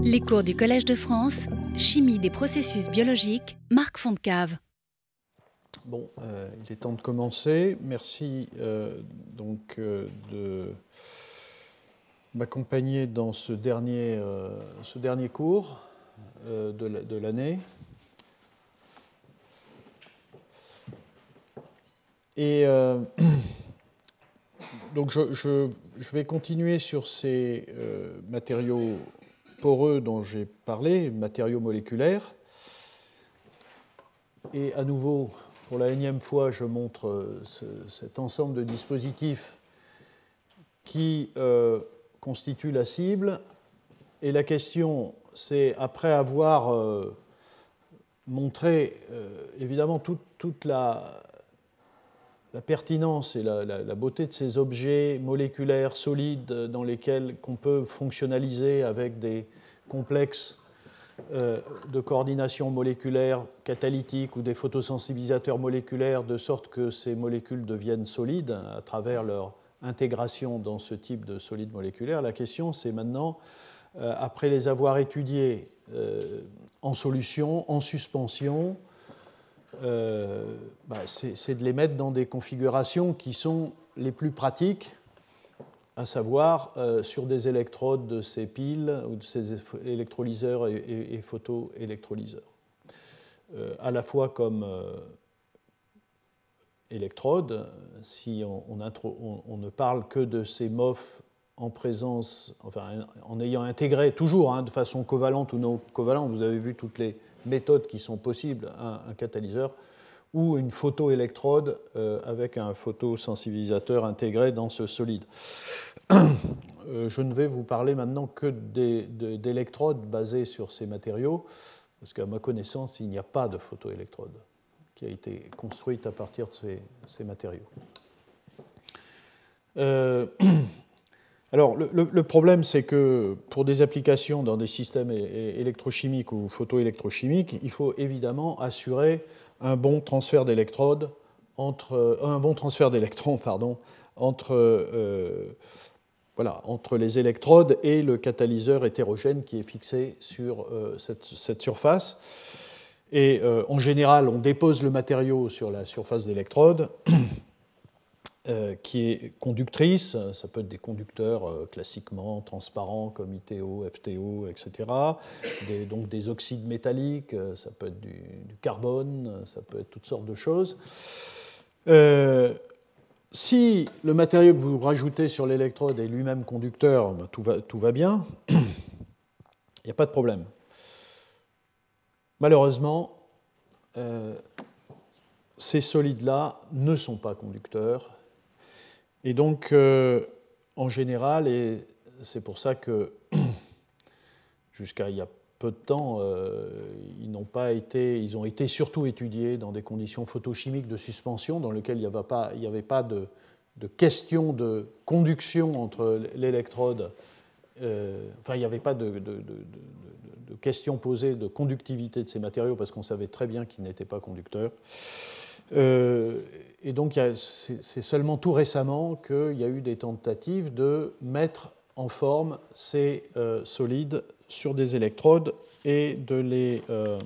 Les cours du Collège de France, Chimie des processus biologiques, Marc Fontcave. Bon, euh, il est temps de commencer. Merci euh, donc euh, de m'accompagner dans ce dernier, ce dernier cours de l'année. Et donc je, je, vais continuer sur ces matériaux poreux dont j'ai parlé, matériaux moléculaires. Et à nouveau, pour la énième fois, je montre euh, cet ensemble de dispositifs qui euh, constituent la cible. Et la question, c'est après avoir euh, montré évidemment toute, la, la, pertinence et la, beauté de ces objets moléculaires solides dans lesquels qu'on peut fonctionnaliser avec des complexes euh, de coordination moléculaire catalytique ou des photosensibilisateurs moléculaires de sorte que ces molécules deviennent solides à travers leur intégration dans ce type de solide moléculaire. La question, c'est maintenant, euh, après les avoir étudiés euh, en solution, en suspension, bah, c'est de les mettre dans des configurations qui sont les plus pratiques à savoir euh, sur des électrodes de ces piles ou de ces électrolyseurs et, photoélectrolyseurs. Euh, à la fois comme euh, électrodes, si on, ne parle que de ces MOF en présence, enfin en ayant intégré toujours hein, de façon covalente ou non covalente, vous avez vu toutes les méthodes qui sont possibles un catalyseur, ou une photoélectrode avec un photosensibilisateur intégré dans ce solide. Euh, je ne vais vous parler maintenant que d'électrodes basées sur ces matériaux, parce qu'à ma connaissance, il n'y a pas de photoélectrode qui a été construite à partir de ces, matériaux. Euh, alors, le, problème, c'est que pour des applications dans des systèmes électrochimiques ou photoélectrochimiques, il faut évidemment assurer un bon transfert d'électrodes entre un bon transfert d'électrons, pardon, entre euh, entre les électrodes et le catalyseur hétérogène qui est fixé sur euh, cette, surface. Et euh, en général, on dépose le matériau sur la surface d'électrode euh, qui est conductrice. Ça peut être des conducteurs classiquement transparents comme ITO, FTO, etc. donc des oxydes métalliques, ça peut être du, carbone, ça peut être toutes sortes de choses si le matériau que vous rajoutez sur l'électrode est lui-même conducteur, ben, tout, va, bien, il n'y a pas de problème. Malheureusement, euh, ces solides-là ne sont pas conducteurs. Et donc, euh, en général, et c'est pour ça que jusqu'à il y a peu de temps, euh, ils n'ont pas été, ils ont été surtout étudiés dans des conditions photochimiques de suspension dans lesquelles il n'y avait pas, il avait pas de, question de conduction entre l'électrode, euh, enfin il n'y avait pas de, de, question posée de conductivité de ces matériaux parce qu'on savait très bien qu'ils n'étaient pas conducteurs. Euh, et donc c'est seulement tout récemment qu'il y a eu des tentatives de mettre en forme ces solides sur des électrodes et de les euh,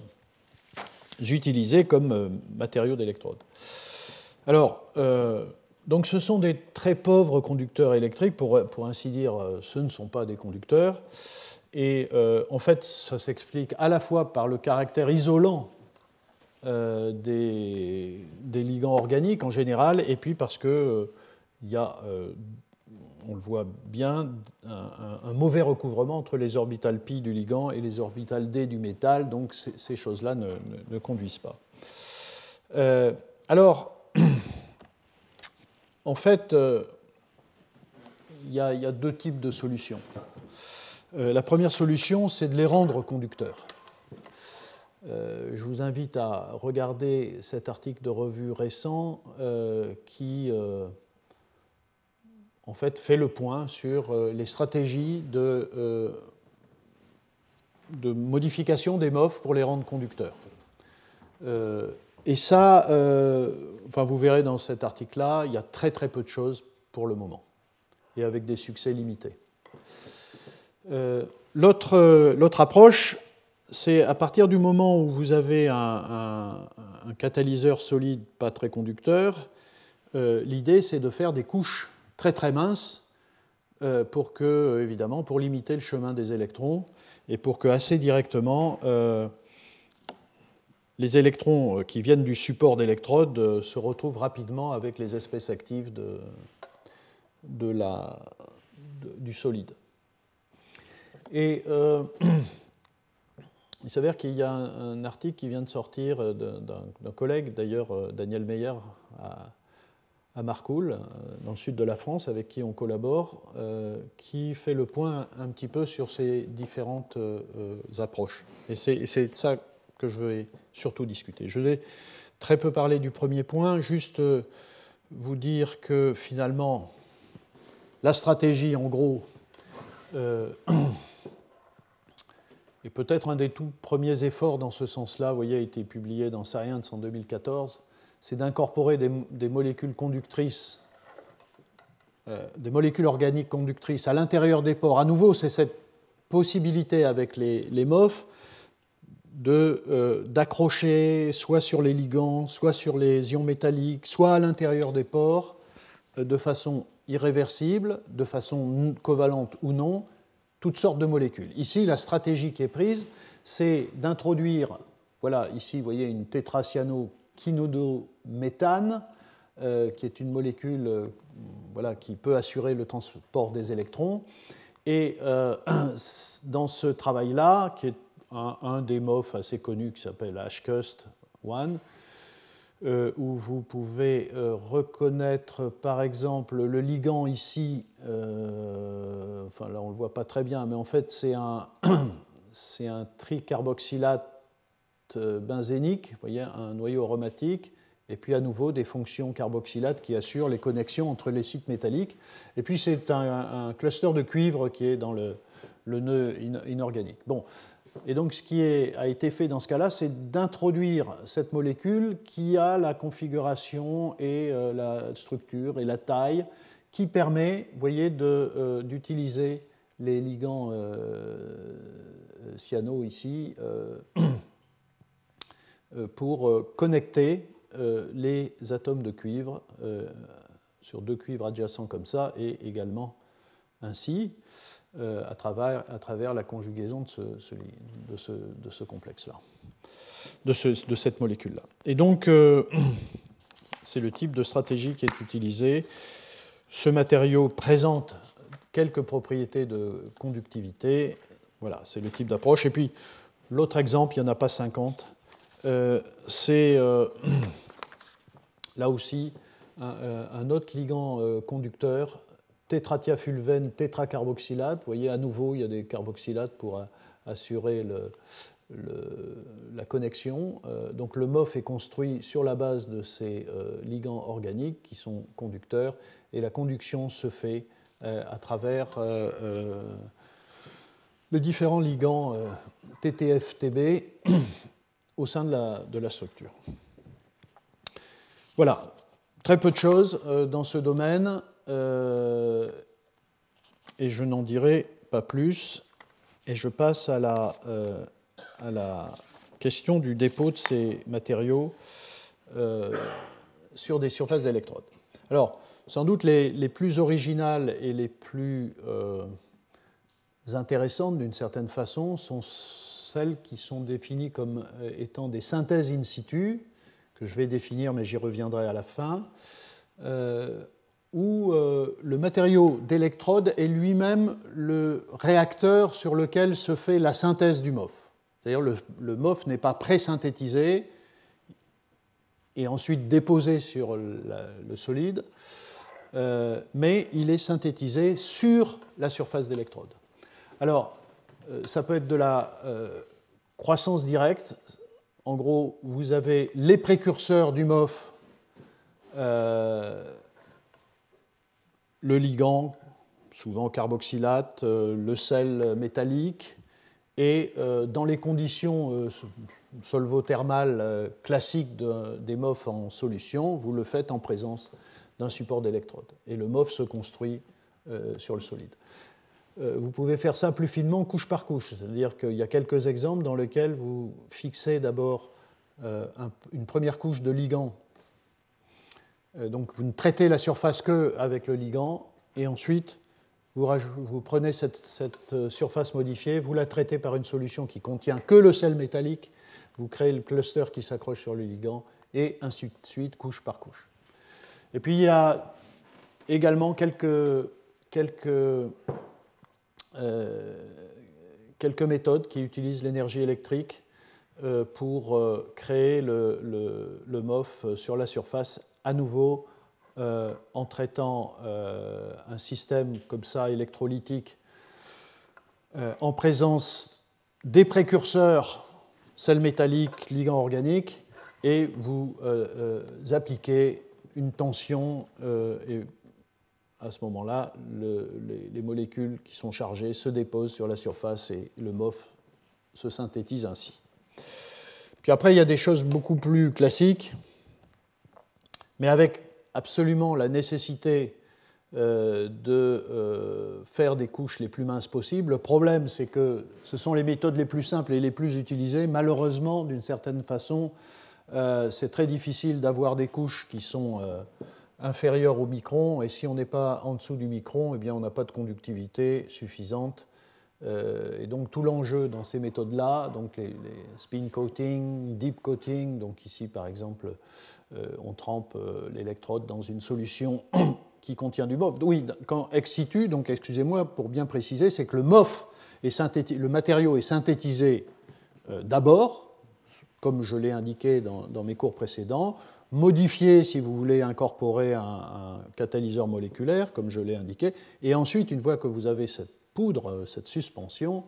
utiliser comme euh, matériaux d'électrode. Alors, euh, donc ce sont des très pauvres conducteurs électriques, pour, pour ainsi dire, ce ne sont pas des conducteurs. Et en fait, ça s'explique à la fois par le caractère isolant des, des, ligands organiques en général, et puis parce qu'il y a on le voit bien, un, mauvais recouvrement entre les orbitales pi du ligand et les orbitales d du métal, donc ces choses-là ne, conduisent pas. Euh, alors, en fait, euh, il y, a deux types de solutions. Euh, la première solution, c'est de les rendre conducteurs. Je vous invite à regarder cet article de revue récent qui en fait, fait le point sur euh, les stratégies de, euh, modification des MOF pour les rendre conducteurs. Euh, et ça, enfin, vous verrez dans cet article-là, il y a très très peu de choses pour le moment, et avec des succès limités. L'autre approche, c'est à partir du moment où vous avez un, catalyseur solide pas très conducteur, euh, l'idée c'est de faire des couches très très minces euh, évidemment, pour limiter le chemin des électrons et pour que assez directement euh, les électrons qui viennent du support d'électrode se retrouvent rapidement avec les espèces actives du solide. Il s'avère qu'il y a un, article qui vient de sortir euh, d'un collègue, d'ailleurs euh, Daniel Meyer à, à euh, dans le sud de la France, avec qui on collabore, qui fait le point un petit peu sur ces différentes approches. Et c'est de ça que je vais surtout discuter. Je vais très peu parler du premier point, juste vous dire que finalement, la stratégie, en gros, et peut-être un des tout premiers efforts dans ce sens-là, vous voyez, a été publié dans Science en 2014, c'est d'incorporer des, molécules conductrices, euh, des molécules organiques conductrices à l'intérieur des pores. À nouveau, c'est cette possibilité avec les, les MOF euh, d'accrocher soit sur les ligands, soit sur les ions métalliques, soit à l'intérieur des pores, euh, de façon irréversible, de façon covalente ou non, toutes sortes de molécules. Ici, la stratégie qui est prise, c'est d'introduire, voilà, ici, vous voyez une tétracyanoquinodométhane, euh, qui est une molécule euh, voilà, qui peut assurer le transport des électrons. Et euh, dans ce travail-là, qui est un, des MOF assez connus qui s'appelle HCUST-1, euh, où vous pouvez euh, reconnaître par exemple le ligand ici, euh, enfin là on ne le voit pas très bien, mais en fait c'est un, c'est un tricarboxylate benzénique, vous voyez, un noyau aromatique, et puis à nouveau des fonctions carboxylates qui assurent les connexions entre les sites métalliques. Et puis c'est un, cluster de cuivre qui est dans le, le nœud inorganique. Bon, et donc ce qui a été fait dans ce cas-là, c'est d'introduire cette molécule qui a la configuration et euh, la structure et la taille qui permet, voyez, euh, d'utiliser les ligands euh, cyano ici pour connecter les atomes de cuivre sur deux cuivres adjacents comme ça et également ainsi. Euh, à, travers, la conjugaison de ce, complexe-là, de, cette molécule-là. Et donc, euh, c'est le type de stratégie qui est utilisé. Ce matériau présente quelques propriétés de conductivité. Voilà, c'est le type d'approche. Et puis, l'autre exemple, il n'y en a pas 50, euh, c'est là aussi un, autre ligand conducteur tétratiafulvène tétracarboxylate. Vous voyez, à nouveau, il y a des carboxylates pour assurer la connexion. Euh, donc le MOF est construit sur la base de ces euh, ligands organiques qui sont conducteurs et la conduction se fait euh, à travers les différents ligands TTF-TB au sein de la, structure. Voilà, très peu de choses dans ce domaine. Euh, et je n'en dirai pas plus. Et je passe à la, euh, à la question du dépôt de ces matériaux euh, sur des surfaces d'électrodes. Alors, sans doute les, les, plus originales et les plus intéressantes d'une certaine façon sont celles qui sont définies comme étant des synthèses in situ, que je vais définir, mais j'y reviendrai à la fin où euh, le matériau d'électrode est lui-même le réacteur sur lequel se fait la synthèse du MOF. C'est-à-dire le, le MOF n'est pas pré-synthétisé et ensuite déposé sur le solide, euh, mais il est synthétisé sur la surface d'électrode. Alors, euh, ça peut être de la croissance directe. En gros, vous avez les précurseurs du MOF le ligand, souvent carboxylate, euh, le sel métallique, et euh, dans les conditions euh, solvothermales classiques des MOF en solution, vous le faites en présence d'un support d'électrode. Et le MOF se construit sur le solide. vous pouvez faire ça plus finement, couche par couche. C'est-à-dire qu'il y a quelques exemples dans lesquels vous fixez d'abord une première couche de ligand. Donc vous ne traitez la surface que avec le ligand, et ensuite vous, prenez cette, euh, surface modifiée, vous la traitez par une solution qui contient que le sel métallique, vous créez le cluster qui s'accroche sur le ligand, et ainsi de suite, couche par couche. Et puis il y a également quelques, quelques, euh, quelques méthodes qui utilisent l'énergie électrique euh, pour créer le, le, MOF sur la surface à nouveau euh, en traitant euh, un système comme ça électrolytique euh, en présence des précurseurs sel métallique, ligand organique, et vous appliquez une tension et à ce moment-là, les, les, molécules qui sont chargées se déposent sur la surface et le MOF se synthétise ainsi. Puis après, il y a des choses beaucoup plus classiques, mais avec absolument la nécessité euh, de euh, faire des couches les plus minces possibles. Le problème, c'est que ce sont les méthodes les plus simples et les plus utilisées. Malheureusement, d'une certaine façon, euh, c'est très difficile d'avoir des couches qui sont inférieures au micron. Et si on n'est pas en dessous du micron, eh bien, on n'a pas de conductivité suffisante. et donc tout l'enjeu dans ces méthodes-là, donc les, les, spin coating, deep coating, donc ici par exemple on trempe euh, l'électrode dans une solution qui contient du MOF. Oui, quand ex situ, donc excusez-moi pour bien préciser, c'est que le MOF, est le matériau est synthétisé euh, d'abord, comme je l'ai indiqué dans, mes cours précédents, modifié si vous voulez incorporer un, catalyseur moléculaire, comme je l'ai indiqué, et ensuite, une fois que vous avez cette poudre, cette suspension,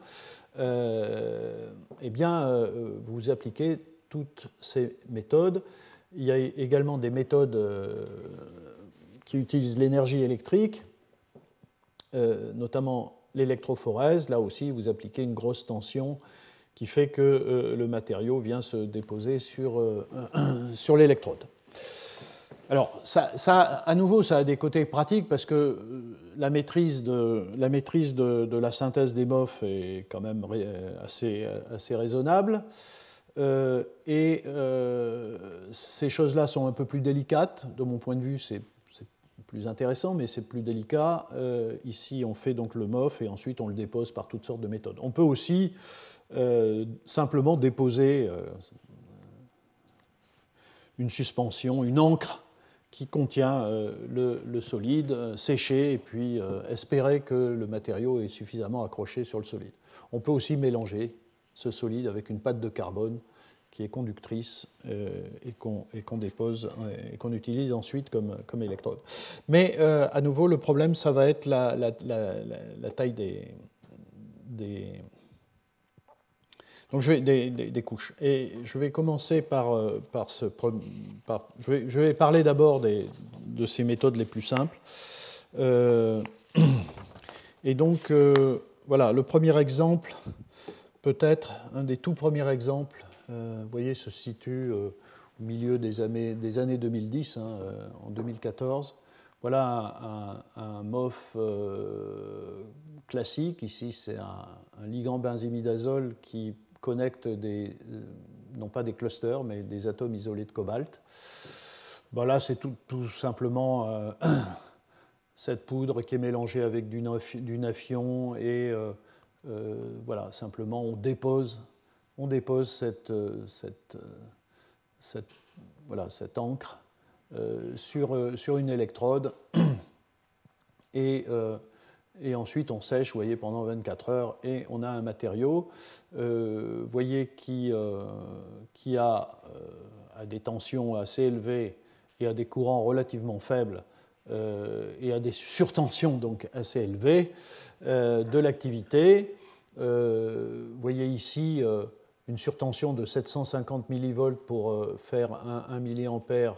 eh bien, vous appliquez toutes ces méthodes il y a également des méthodes euh, qui utilisent l'énergie électrique, euh, notamment l'électrophorèse. Là aussi, vous appliquez une grosse tension qui fait que euh, le matériau vient se déposer sur, sur l'électrode. Alors, ça, à nouveau, ça a des côtés pratiques parce que la maîtrise de la, synthèse des MOF est quand même assez raisonnable. Euh, et euh, ces choses-là sont un peu plus délicates. De mon point de vue, c'est plus intéressant, mais c'est plus délicat. Euh, ici, on fait donc le MOF et ensuite on le dépose par toutes sortes de méthodes. On peut aussi simplement déposer une suspension, une encre qui contient le, le, solide, sécher et puis espérer que le matériau est suffisamment accroché sur le solide. On peut aussi mélanger ce solide avec une pâte de carbone qui est conductrice euh, et qu'on dépose et qu'on utilise ensuite comme, comme électrode. Mais euh, à nouveau, le problème, ça va être la, la, la, taille des, des, donc je vais, des, des, couches. Et je vais commencer par, euh, par ce. Par, je, vais, je, vais, parler d'abord de ces méthodes les plus simples. et donc, voilà, le premier exemple peut-être un des tout premiers exemples, euh, vous voyez, se situe euh, au milieu des années, des années 2010, hein, euh, en 2014. Voilà un, MOF classique. Ici, c'est un, ligand benzimidazole qui connecte des, non pas des clusters, mais des atomes isolés de cobalt. Ben là, c'est tout, simplement cette poudre qui est mélangée avec du, du nafion et euh, voilà, simplement on dépose, on dépose cette, euh, cette, euh, cette, voilà, cette encre sur, une électrode. Et, ensuite on sèche, voyez, pendant 24 heures et on a un matériau, voyez, qui, qui a, des tensions assez élevées et a des courants relativement faibles et a des surtensions donc assez élevées. Euh, de l'activité. Euh, vous voyez ici euh, une surtension de 750 millivolts pour faire 1, 1 mA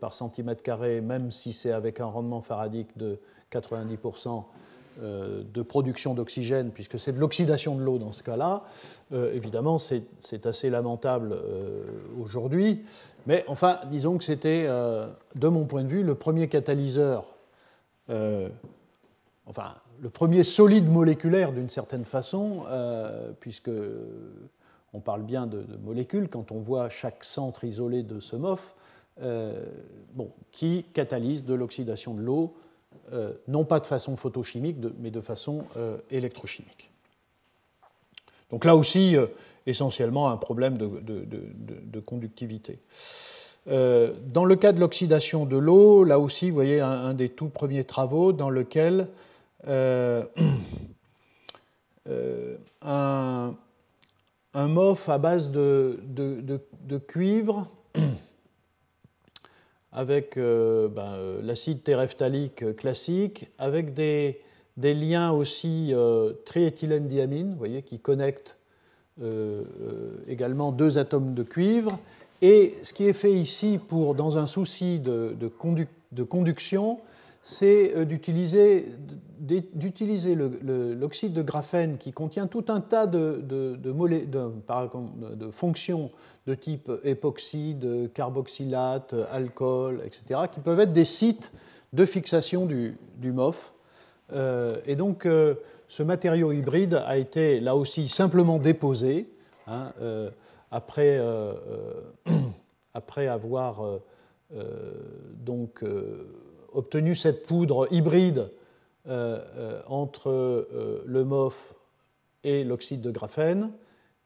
par centimètre carré, même si c'est avec un rendement faradique de 90% de production d'oxygène, puisque c'est de l'oxydation de l'eau dans ce cas-là. évidemment, c'est assez lamentable aujourd'hui, mais enfin, disons que c'était, de mon point de vue, le premier catalyseur, enfin, le premier solide moléculaire d'une certaine façon, puisque on parle bien de, molécules quand on voit chaque centre isolé de ce MOF, bon, qui catalyse de l'oxydation de l'eau, non pas de façon photochimique, mais de façon électrochimique. Donc là aussi, essentiellement un problème de, conductivité. Euh, dans le cas de l'oxydation de l'eau, là aussi, vous voyez un, des tout premiers travaux dans lequel euh, euh, un, MOF à base de, cuivre avec ben, l'acide téréphthalique classique, avec des, liens aussi triéthylène-diamine, vous voyez, qui connectent euh, euh, également deux atomes de cuivre. Et ce qui est fait ici, pour, dans un souci de, conduction, c'est euh, d'utiliser l'oxyde de graphène qui contient tout un tas de, de, fonctions de type époxyde, carboxylate, alcool, etc., qui peuvent être des sites de fixation du, du MOF. et donc, ce matériau hybride a été là aussi simplement déposé hein, euh, après, euh, euh, après, avoir donc, obtenu cette poudre hybride entre le MOF et l'oxyde de graphène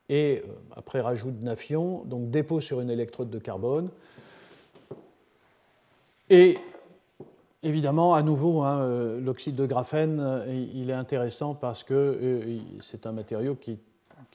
et après rajout de nafion, donc dépôt sur une électrode de carbone. Et Évidemment, à nouveau, hein, euh, l'oxyde de graphène, euh, il est intéressant parce que euh, c'est un matériau qui,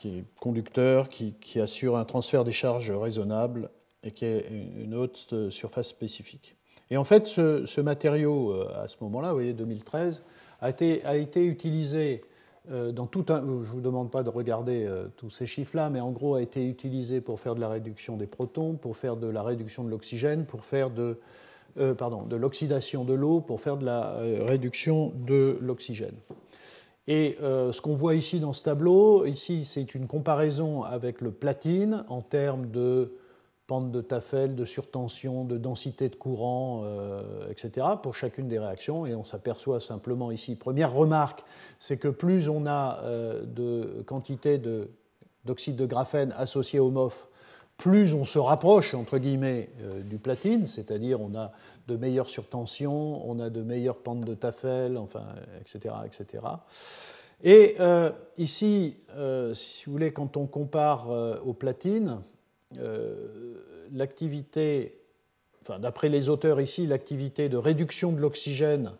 est conducteur, qui, assure un transfert des charges raisonnable et qui a une haute surface spécifique. Et en fait, ce, matériau, à ce moment-là, vous voyez, 2013, a été, utilisé dans tout un. Je ne vous demande pas de regarder tous ces chiffres-là, mais en gros, a été utilisé pour faire de la réduction des protons, pour faire de la réduction de l'oxygène, pour faire de euh, pardon, de l'oxydation de l'eau pour faire de la euh, réduction de l'oxygène. Et euh, ce qu'on voit ici dans ce tableau, ici c'est une comparaison avec le platine en termes de pente de Tafel, de surtension, de densité de courant, etc., pour chacune des réactions. Et on s'aperçoit simplement ici, première remarque, c'est que plus on a de quantité d'oxyde de, graphène associé au MOF, plus on se rapproche, entre guillemets, euh, du platine, c'est-à-dire on a de meilleures surtensions, on a de meilleures pentes de Tafel, enfin, etc. etc. Et euh, ici, euh, si vous voulez, quand on compare au platine, l'activité, enfin, d'après les auteurs ici, l'activité de réduction de l'oxygène,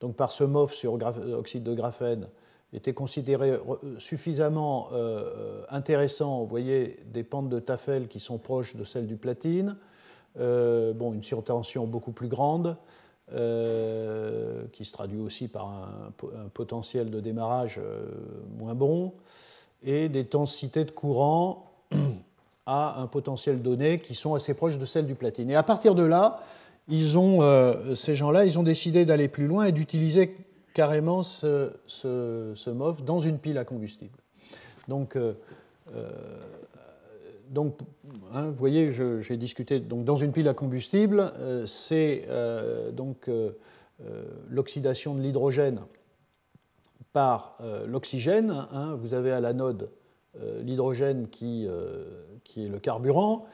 donc par ce MOF sur oxyde de graphène, était considéré euh, suffisamment euh, euh, intéressant. Vous voyez des pentes de Tafel qui sont proches de celles du platine. bon, une surtension beaucoup plus grande, qui se traduit aussi par un, potentiel de démarrage moins bon, et des densités de courant à un potentiel donné qui sont assez proches de celles du platine. Et à partir de là, ont, ces gens-là, ils ont décidé d'aller plus loin et d'utiliser carrément ce, ce, MOF dans une pile à combustible. Donc, euh, euh, hein, vous voyez, j'ai discuté dans une pile à combustible, euh, c'est donc l'oxydation de l'hydrogène par l'oxygène. Hein. vous avez à l'anode l'hydrogène qui, qui est le carburant.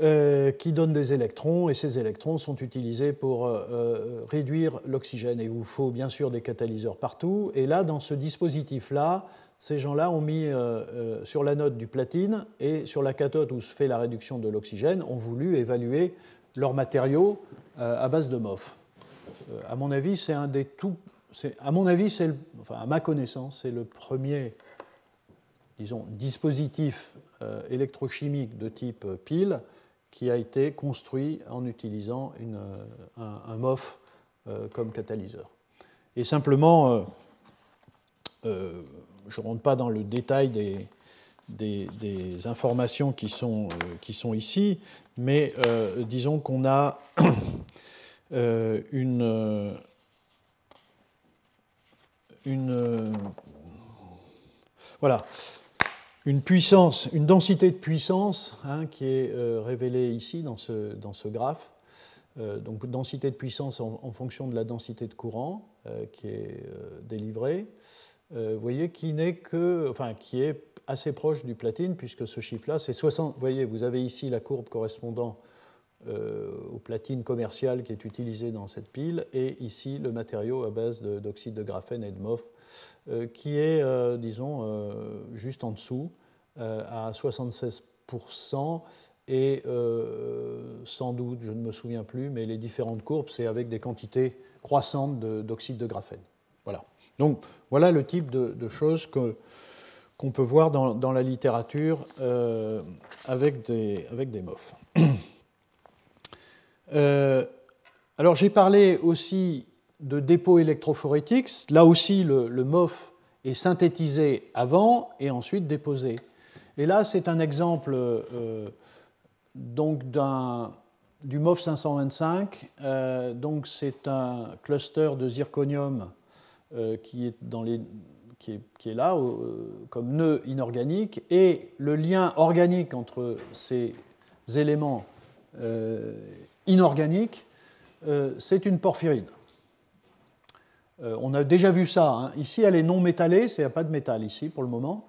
Euh, qui donne des électrons, et ces électrons sont utilisés pour euh, euh, réduire l'oxygène. Et il vous faut bien sûr des catalyseurs partout. Et là, dans ce dispositif-là, ces gens-là ont mis sur l'anode du platine et sur la cathode où se fait la réduction de l'oxygène, ont voulu évaluer leurs matériaux à base de MOF. à mon avis, c'est un des tout. À mon avis, c'est, enfin, à ma connaissance, c'est le premier, disons, dispositif électrochimique de type pile qui a été construit en utilisant une, un, MOF euh, comme catalyseur. Et simplement, euh, euh, je ne rentre pas dans le détail des, informations qui sont, qui sont, ici, mais disons qu'on a une, une voilà, une puissance, une densité de puissance hein, qui est euh, révélée ici dans ce, dans ce graphe, donc densité de puissance en, fonction de la densité de courant qui est délivrée. vous voyez, qui n'est que, enfin, qui est assez proche du platine, puisque ce chiffre-là, c'est 60. Vous voyez, vous avez ici la courbe correspondant au platine commercial qui est utilisé dans cette pile, et ici le matériau à base d'oxyde de, graphène et de MOF, qui est, disons, juste en dessous, à 76%, et euh, sans doute, je ne me souviens plus, mais les différentes courbes, c'est avec des quantités croissantes d'oxyde de, graphène. Voilà. Donc voilà le type de, choses qu'on peut voir dans, la littérature euh, avec, des, avec des MOF. Euh, alors j'ai parlé aussi de dépôt électrophorétique. Là aussi, le, MOF est synthétisé avant et ensuite déposé. Et là, c'est un exemple donc du MOF 525. Euh, donc c'est un cluster de zirconium euh, qui, est qui, est, là euh, comme nœud inorganique et le lien organique entre ces éléments inorganiques, c'est une porphyrine. On a déjà vu ça. Hein. Ici, elle est non métallée, il n'y pas de métal ici pour le moment.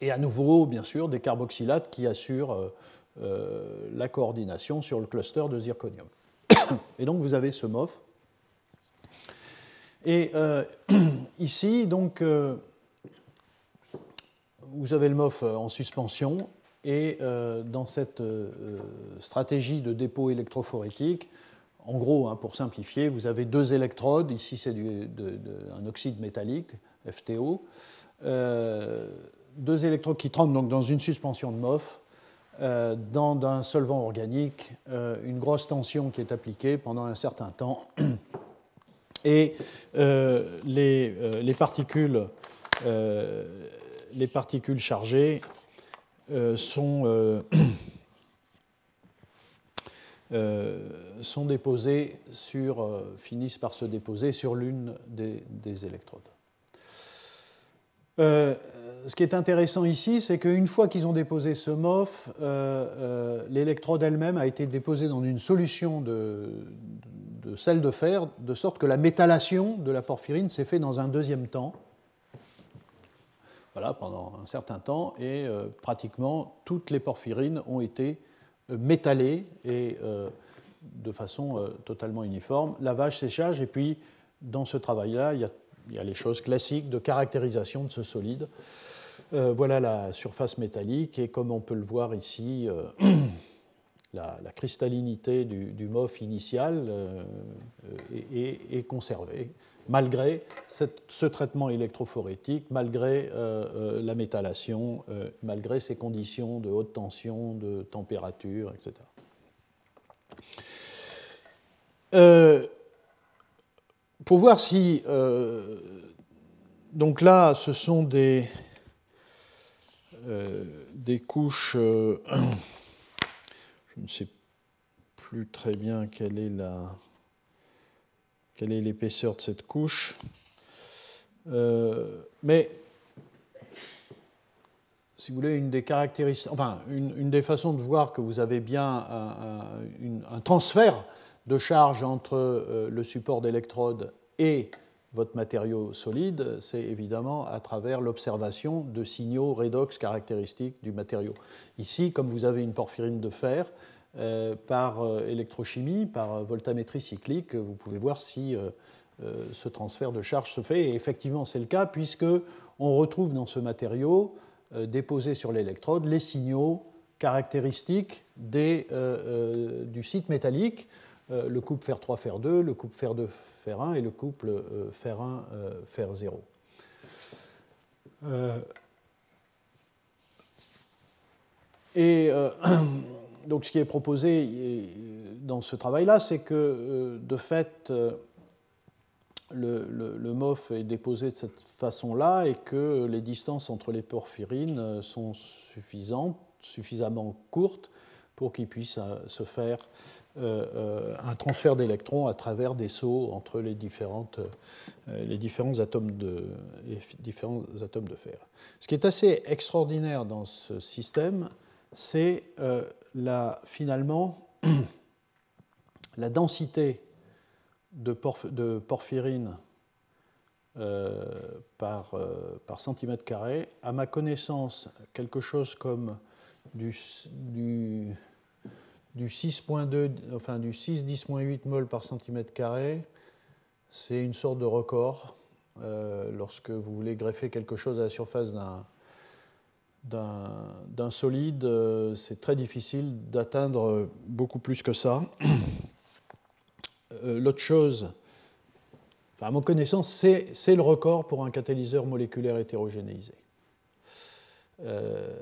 Et à nouveau, bien sûr, des carboxylates qui assurent euh, la coordination sur le cluster de zirconium. Et donc vous avez ce MOF. Et euh, ici, donc, euh, vous avez le MOF en suspension et dans cette stratégie de dépôt électrophorétique, en gros, hein, pour simplifier, vous avez deux électrodes. Ici, c'est un oxyde métallique, FTO. deux électrodes qui trempent donc dans une suspension de MOF euh, dans un solvant organique, euh, une grosse tension qui est appliquée pendant un certain temps. Et euh, les, particules, les particules chargées sont, sont déposées sur, finissent par se déposer sur l'une des, des électrodes. Ce qui est intéressant ici, c'est qu'une fois qu'ils ont déposé ce MOF, euh, euh, l'électrode elle-même a été déposée dans une solution de, sel de fer, de sorte que la métallation de la porphyrine s'est faite dans un deuxième temps, voilà, pendant un certain temps, et euh, pratiquement toutes les porphyrines ont été métallées et de façon totalement uniforme. Lavage, séchage, et puis dans ce travail-là, il, y a les choses classiques de caractérisation de ce solide. Euh, voilà la surface métallique et comme on peut le voir ici, euh, la, cristallinité du, MOF initial euh, est, conservée malgré ce traitement électrophorétique, malgré la métallation, malgré ces conditions de haute tension, de température, etc. pour voir si... donc là, ce sont des, euh, des couches, euh, je ne sais plus très bien quelle est la quelle est l'épaisseur de cette couche, euh, mais si vous voulez, une des caractéristiques, enfin, une, des façons de voir que vous avez bien un transfert de charge entre le support d'électrode et votre matériau solide, c'est évidemment à travers l'observation de signaux redox caractéristiques du matériau. Ici, comme vous avez une porphyrine de fer, euh, par euh, électrochimie, par voltamétrie cyclique, vous pouvez voir si euh, ce transfert de charge se fait. Et effectivement, c'est le cas, puisque on retrouve dans ce matériau déposé sur l'électrode les signaux caractéristiques des, du site métallique, le couple fer 3 fer 2, le couple fer 2 fer 1 et le couple euh, fer 1 euh, fer 0. Euh, et donc ce qui est proposé dans ce travail-là, c'est que de fait, le, le, MOF est déposé de cette façon-là et que les distances entre les porphyrines sont suffisantes, suffisamment courtes pour qu'il puisse se faire euh, euh, un transfert d'électrons à travers des sauts entre les, différentes, euh, les, différents atomes de, différents atomes de fer. Ce qui est assez extraordinaire dans ce système, c'est finalement la densité de, porphyrine euh, par, par, centimètre carré, à ma connaissance, quelque chose comme du, du, du 6.2, enfin du 6 10.8 mol par centimètre carré, c'est une sorte de record. lorsque vous voulez greffer quelque chose à la surface d'un d'un solide, euh, c'est très difficile d'atteindre beaucoup plus que ça. Euh, l'autre chose, à mon connaissance, c'est le record pour un catalyseur moléculaire hétérogénéisé. Euh,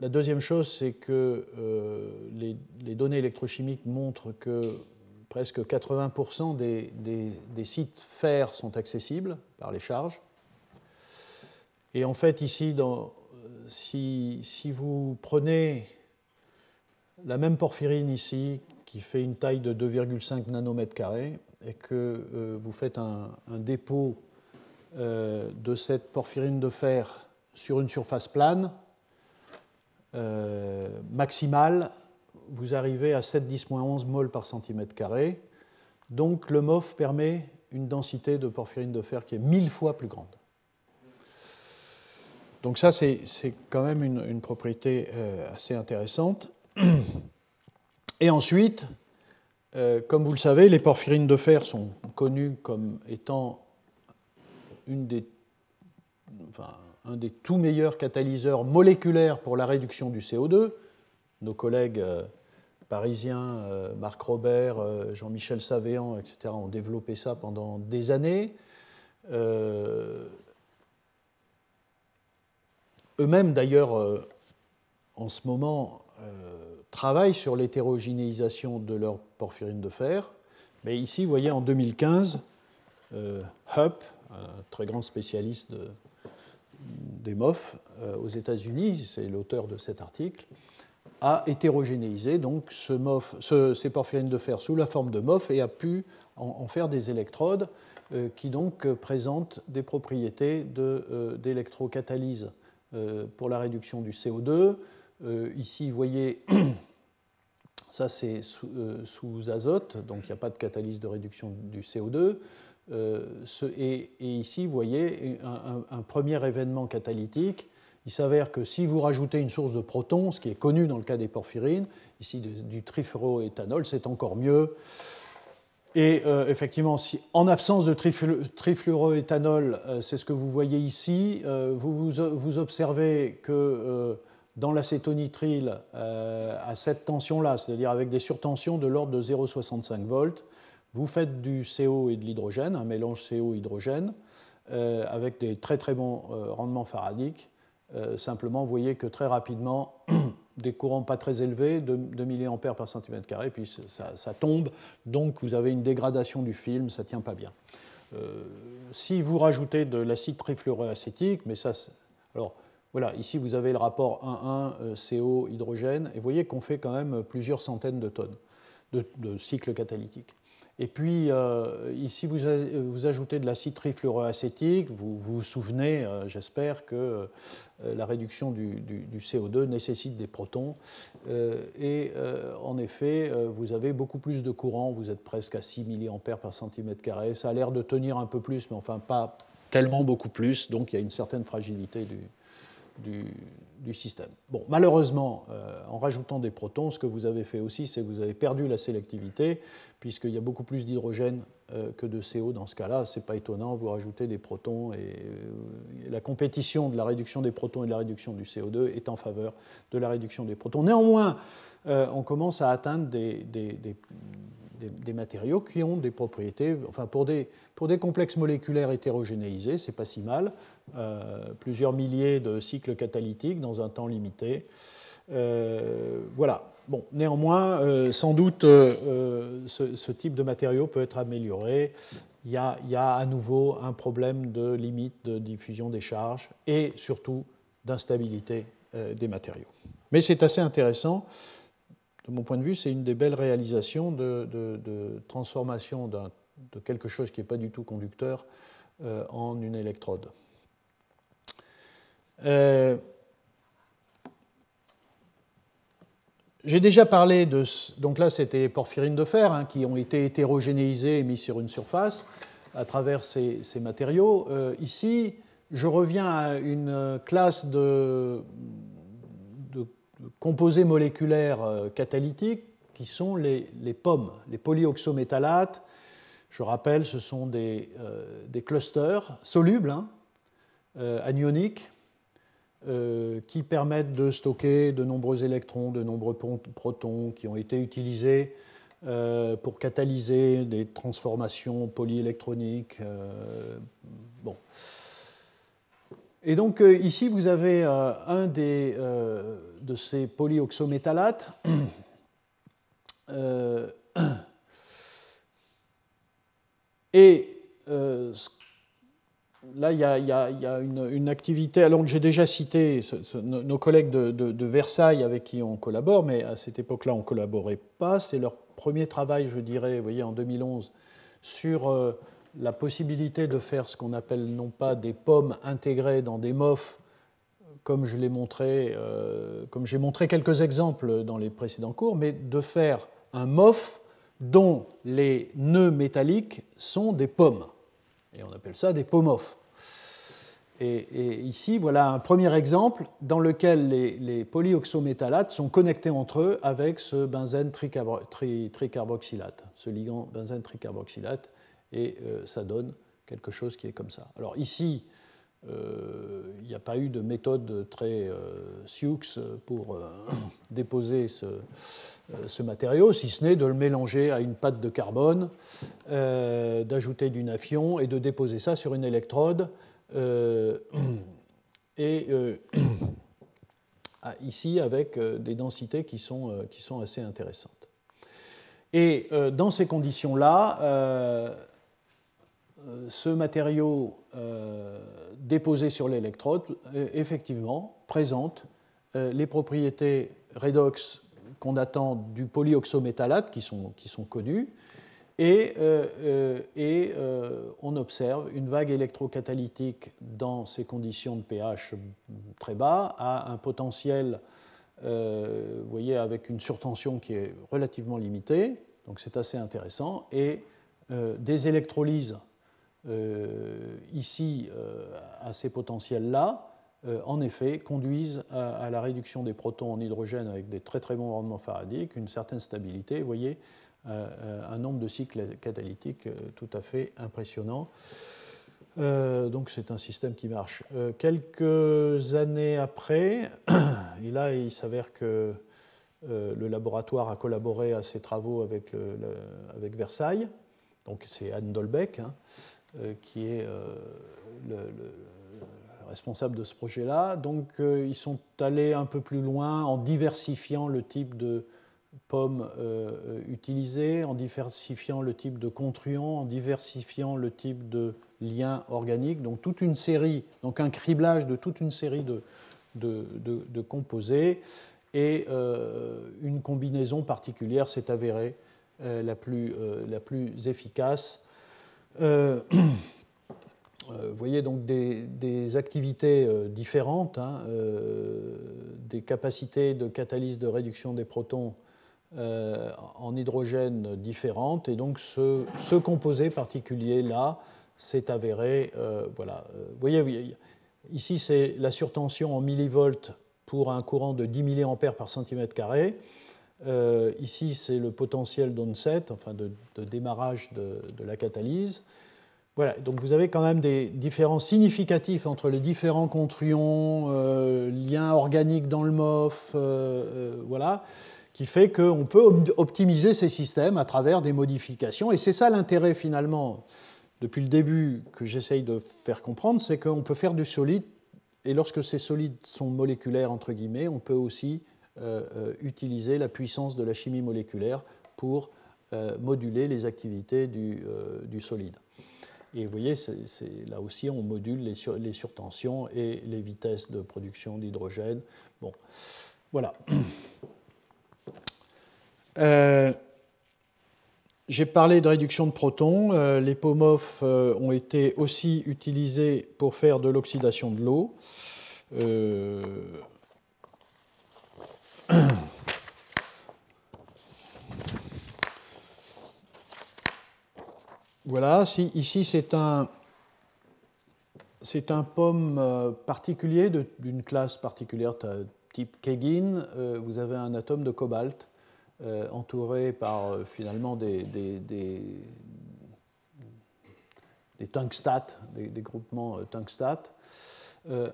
la deuxième chose, c'est que les, données électrochimiques montrent que presque 80% des, des sites fer sont accessibles par les charges. Et en fait, ici, si, vous prenez la même porphyrine ici, qui fait une taille de 2,5 nanomètres carrés, et que euh, vous faites un, dépôt euh, de cette porphyrine de fer sur une surface plane euh, maximale, vous arrivez à 7 10-11 mol par centimètre carré. Donc le MOF permet une densité de porphyrine de fer qui est mille fois plus grande. Donc ça, c'est quand même une, propriété euh, assez intéressante. Et ensuite, euh, comme vous le savez, les porphyrines de fer sont connues comme étant une des, un des tout meilleurs catalyseurs moléculaires pour la réduction du CO2. Nos collègues euh, parisiens, Marc Robert, Jean-Michel Savéan, etc., ont développé ça pendant des années. Eux-mêmes, d'ailleurs, euh, en ce moment, euh, travaillent sur l'hétérogénéisation de leur porphyrine de fer. Mais ici, vous voyez, en 2015, euh, Hupp, un très grand spécialiste des MOF aux États-Unis, c'est l'auteur de cet article, a hétérogénéisé donc ces porphyrines de fer sous la forme de MOF et a pu en, faire des électrodes qui donc présentent des propriétés d'électrocatalyse pour la réduction du CO2. Euh, ici, vous voyez, ça c'est euh, sous, azote, donc il n'y a pas de catalyse de réduction du CO2. et, ici, vous voyez un, premier événement catalytique. Il s'avère que si vous rajoutez une source de protons, ce qui est connu dans le cas des porphyrines, ici du trifluoroéthanol, c'est encore mieux. Et euh, effectivement, en absence de trifluoroéthanol, euh, c'est ce que vous voyez ici, euh, vous, vous, observez que dans l'acétonitrile, à cette tension-là, c'est-à-dire avec des surtensions de l'ordre de 0,65 volts, vous faites du CO et de l'hydrogène, un mélange CO-hydrogène, avec des très très bons rendements faradiques. Simplement, vous voyez que très rapidement, des courants pas très élevés, de, 2 mA par centimètre carré, puis ça, tombe, donc vous avez une dégradation du film, ça ne tient pas bien. Euh, si vous rajoutez de l'acide trifluoroacétique, mais ça, alors voilà, ici vous avez le rapport 1,1 euh, CO hydrogène, et vous voyez qu'on fait quand même plusieurs centaines de tonnes de, de cycles catalytiques. Et puis, euh, ici, vous, vous, ajoutez de l'acide trifluoroacétique. Vous, vous souvenez, euh, j'espère, que euh, la réduction du, CO2 nécessite des protons. et en effet, vous avez beaucoup plus de courant. Vous êtes presque à 6 mA par centimètre carré. Ça a l'air de tenir un peu plus, mais enfin pas tellement beaucoup plus. Donc, il y a une certaine fragilité du, du système. Bon, malheureusement, en rajoutant des protons, ce que vous avez fait aussi, c'est que vous avez perdu la sélectivité puisqu'il y a beaucoup plus d'hydrogène euh, que de CO dans ce cas-là. Ce n'est pas étonnant, vous rajoutez des protons et euh, la compétition de la réduction des protons et de la réduction du CO2 est en faveur de la réduction des protons. Néanmoins, euh, on commence à atteindre des, matériaux qui ont des propriétés, enfin pour des, pour des complexes moléculaires hétérogénéisés, c'est pas si mal, plusieurs milliers de cycles catalytiques dans un temps limité. voilà, Bon, néanmoins, euh, sans doute, euh, euh, ce, type de matériau peut être amélioré. Il y, a, à nouveau un problème de limite de diffusion des charges et surtout d'instabilité des matériaux. Mais c'est assez intéressant. De mon point de vue, c'est une des belles réalisations de, transformation de quelque chose qui n'est pas du tout conducteur en une électrode. j'ai déjà parlé de. Donc là, c'était porphyrines de fer hein, qui ont été hétérogénéisées et mis sur une surface à travers ces, matériaux. Euh, ici, je reviens à une classe de, composés moléculaires euh, catalytiques qui sont les, les POM, les polyoxométallates. Je rappelle, ce sont des, des clusters solubles, hein, anioniques, euh, qui permettent de stocker de nombreux électrons, de nombreux protons qui ont été utilisés euh, pour catalyser des transformations polyélectroniques. Euh, bon. Et donc ici, vous avez un des, de ces polyoxométallates. et là, il y a, une, activité, alors que j'ai déjà cité nos collègues de, Versailles avec qui on collabore, mais à cette époque-là, on ne collaborait pas. C'est leur premier travail, je dirais, vous voyez, en 2011, sur euh, la possibilité de faire ce qu'on appelle non pas des pommes intégrées dans des MOF, comme je l'ai montré, euh, comme j'ai montré quelques exemples dans les précédents cours, mais de faire un MOF dont les nœuds métalliques sont des pommes. Et on appelle ça des pomofs. Et, ici, voilà un premier exemple dans lequel les, polyoxométallates sont connectés entre eux avec ce benzène tricarboxylate, ce ligand benzène tricarboxylate, et euh, ça donne quelque chose qui est comme ça. Alors ici, euh, il n'y a pas eu de méthode très euh, Sioux pour déposer ce, ce, matériau, si ce n'est de le mélanger à une pâte de carbone, d'ajouter du nafion et de déposer ça sur une électrode. et ici avec des densités qui sont, qui sont assez intéressantes. Et dans ces conditions-là, ce matériau déposé sur l'électrode, euh, effectivement, présente euh, les propriétés redox qu'on attend du polyoxométallate, qui sont, qui sont connues, et, euh, et on observe une vague électrocatalytique dans ces conditions de pH très bas à un potentiel, vous voyez, avec une surtension qui est relativement limitée, donc c'est assez intéressant, et des électrolyses euh, ici, euh, à ces potentiels-là, euh, en effet, conduisent à, la réduction des protons en hydrogène avec des très très bons rendements faradiques, une certaine stabilité, vous voyez, un nombre de cycles catalytiques tout à fait impressionnant. donc c'est un système qui marche. quelques années après, et là il s'avère que le laboratoire a collaboré à ces travaux avec, Versailles, donc c'est Anne Dolbeck, hein, euh, qui est euh, le, responsable de ce projet-là. Donc euh, ils sont allés un peu plus loin en diversifiant le type de pommes utilisées, en diversifiant le type de contruants, en diversifiant le type de liens organiques. Donc toute une série, donc un criblage de toute une série de, composés et une combinaison particulière s'est avérée la plus efficace euh, euh, vous voyez donc des, activités euh, différentes, hein, des capacités de catalyse de réduction des protons en hydrogène différentes, et donc ce, composé particulier-là s'est avéré. voilà. Vous voyez, ici c'est la surtension en millivolts pour un courant de 10 mA par centimètre carré. Euh, ici, c'est le potentiel d'onset, enfin de, démarrage de, la catalyse. Voilà, donc vous avez quand même des différences significatives entre les différents contruons, euh, liens organiques dans le MOF, euh, voilà, qui fait qu'on peut optimiser ces systèmes à travers des modifications. Et c'est ça l'intérêt finalement, depuis le début, que j'essaye de faire comprendre, c'est qu'on peut faire du solide, et lorsque ces solides sont moléculaires, entre guillemets, on peut aussi utiliser la puissance de la chimie moléculaire pour euh, moduler les activités du, solide. Et vous voyez, là aussi, on module les, les, surtensions et les vitesses de production d'hydrogène. Bon, voilà. J'ai parlé de réduction de protons. les POMOF ont été aussi utilisés pour faire de l'oxydation de l'eau. Ici c'est un, c'est pomme euh, particulier d'une classe particulière type Kegin. Euh, vous avez un atome de cobalt euh, entouré par finalement des, des, des, des tungstat, des, groupements tungstat,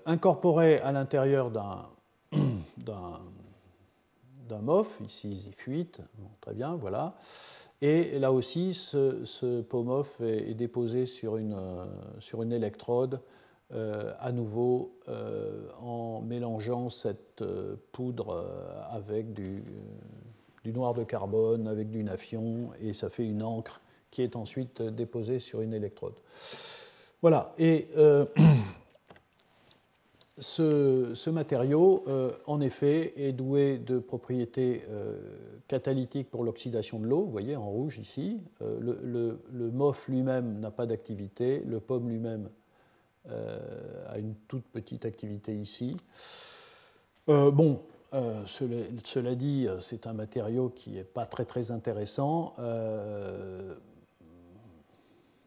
incorporé à l'intérieur d'un d'un MOF, ici Zif8, très bien, voilà. Et là aussi, ce, ce POMOF est, déposé sur une, sur une électrode euh, à nouveau euh, en mélangeant cette euh, poudre avec du, noir de carbone, avec du nafion, et ça fait une encre qui est ensuite déposée sur une électrode. Voilà, et ce, matériau, en effet, est doué de propriétés catalytiques pour l'oxydation de l'eau, vous voyez en rouge ici. le, le MOF lui-même n'a pas d'activité, le POM lui-même euh, à une toute petite activité ici. Euh, bon, euh, cela, dit, c'est un matériau qui n'est pas très très intéressant.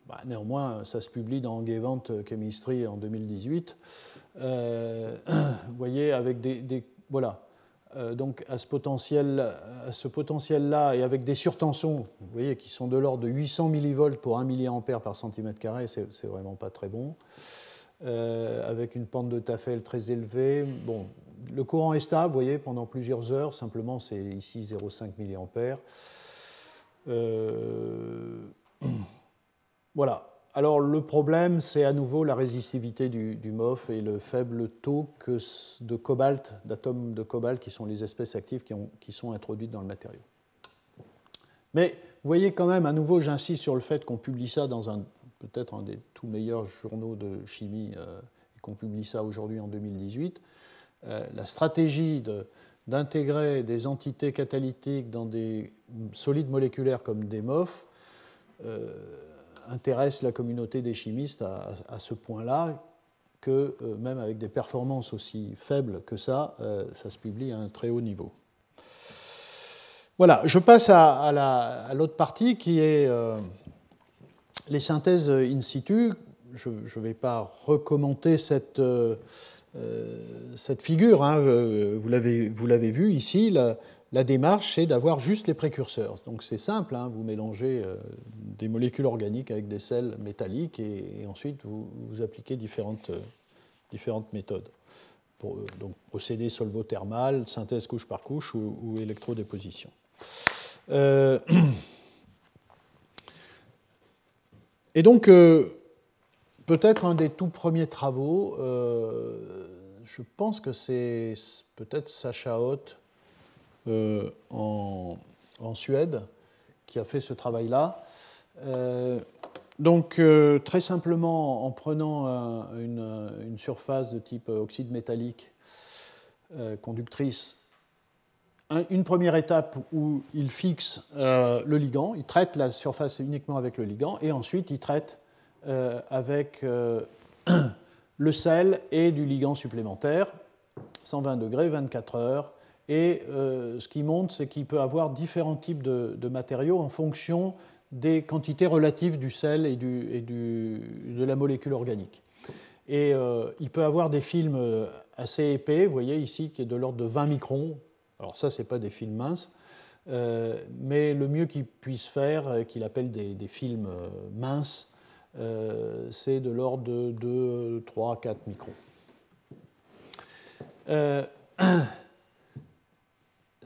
Bah, néanmoins, ça se publie dans Gevant Chemistry en 2018. vous voyez, avec des, voilà. donc à ce potentiel-là et avec des surtensions, vous voyez, qui sont de l'ordre de 800 millivolts pour 1 mA par centimètre carré, c'est vraiment pas très bon. Euh, avec une pente de Tafel très élevée. Bon, le courant est stable, vous voyez, pendant plusieurs heures, simplement c'est ici 0,5 mA. Euh, voilà. Alors le problème, c'est à nouveau la résistivité du, MOF et le faible taux de cobalt, d'atomes de cobalt qui sont les espèces actives qui, ont, qui sont introduites dans le matériau. Mais vous voyez quand même, à nouveau, j'insiste sur le fait qu'on publie ça dans peut-être un des tout meilleurs journaux de chimie, euh, et qu'on publie ça aujourd'hui en 2018, euh, la stratégie d'intégrer des entités catalytiques dans des solides moléculaires comme des MOF euh, intéresse la communauté des chimistes à, ce point-là que même avec des performances aussi faibles que ça, ça se publie à un très haut niveau. Voilà, je passe à, l'autre partie qui est les synthèses in situ, je ne vais pas recommenter cette, euh, euh, cette figure, hein, euh, vous l'avez vu ici, la, démarche c'est d'avoir juste les précurseurs. Donc c'est simple, hein, vous mélangez des molécules organiques avec des sels métalliques et, ensuite vous, appliquez différentes, différentes méthodes. Pour, donc procédé solvothermal, synthèse couche par couche ou, ou électrodéposition. Et donc, euh, peut-être un des tout premiers travaux, euh, je pense que c'est peut-être Sacha Hoth euh, en, Suède qui a fait ce travail-là. donc, très simplement, en prenant une, surface de type oxyde métallique conductrice une première étape où il fixe euh, le ligand, il traite la surface uniquement avec le ligand, et ensuite il traite euh, avec euh, le sel et du ligand supplémentaire, 120 degrés, 24 heures. Et ce qui montre, c'est qu'il peut avoir différents types de, matériaux en fonction des quantités relatives du sel et, de la molécule organique. Et il peut avoir des films assez épais, vous voyez ici, qui est de l'ordre de 20 microns, alors ça, ce n'est pas des films minces, euh, mais le mieux qu'il puisse faire, euh, qu'il appelle des, films euh, minces, c'est de l'ordre de 2, 3, 4 microns.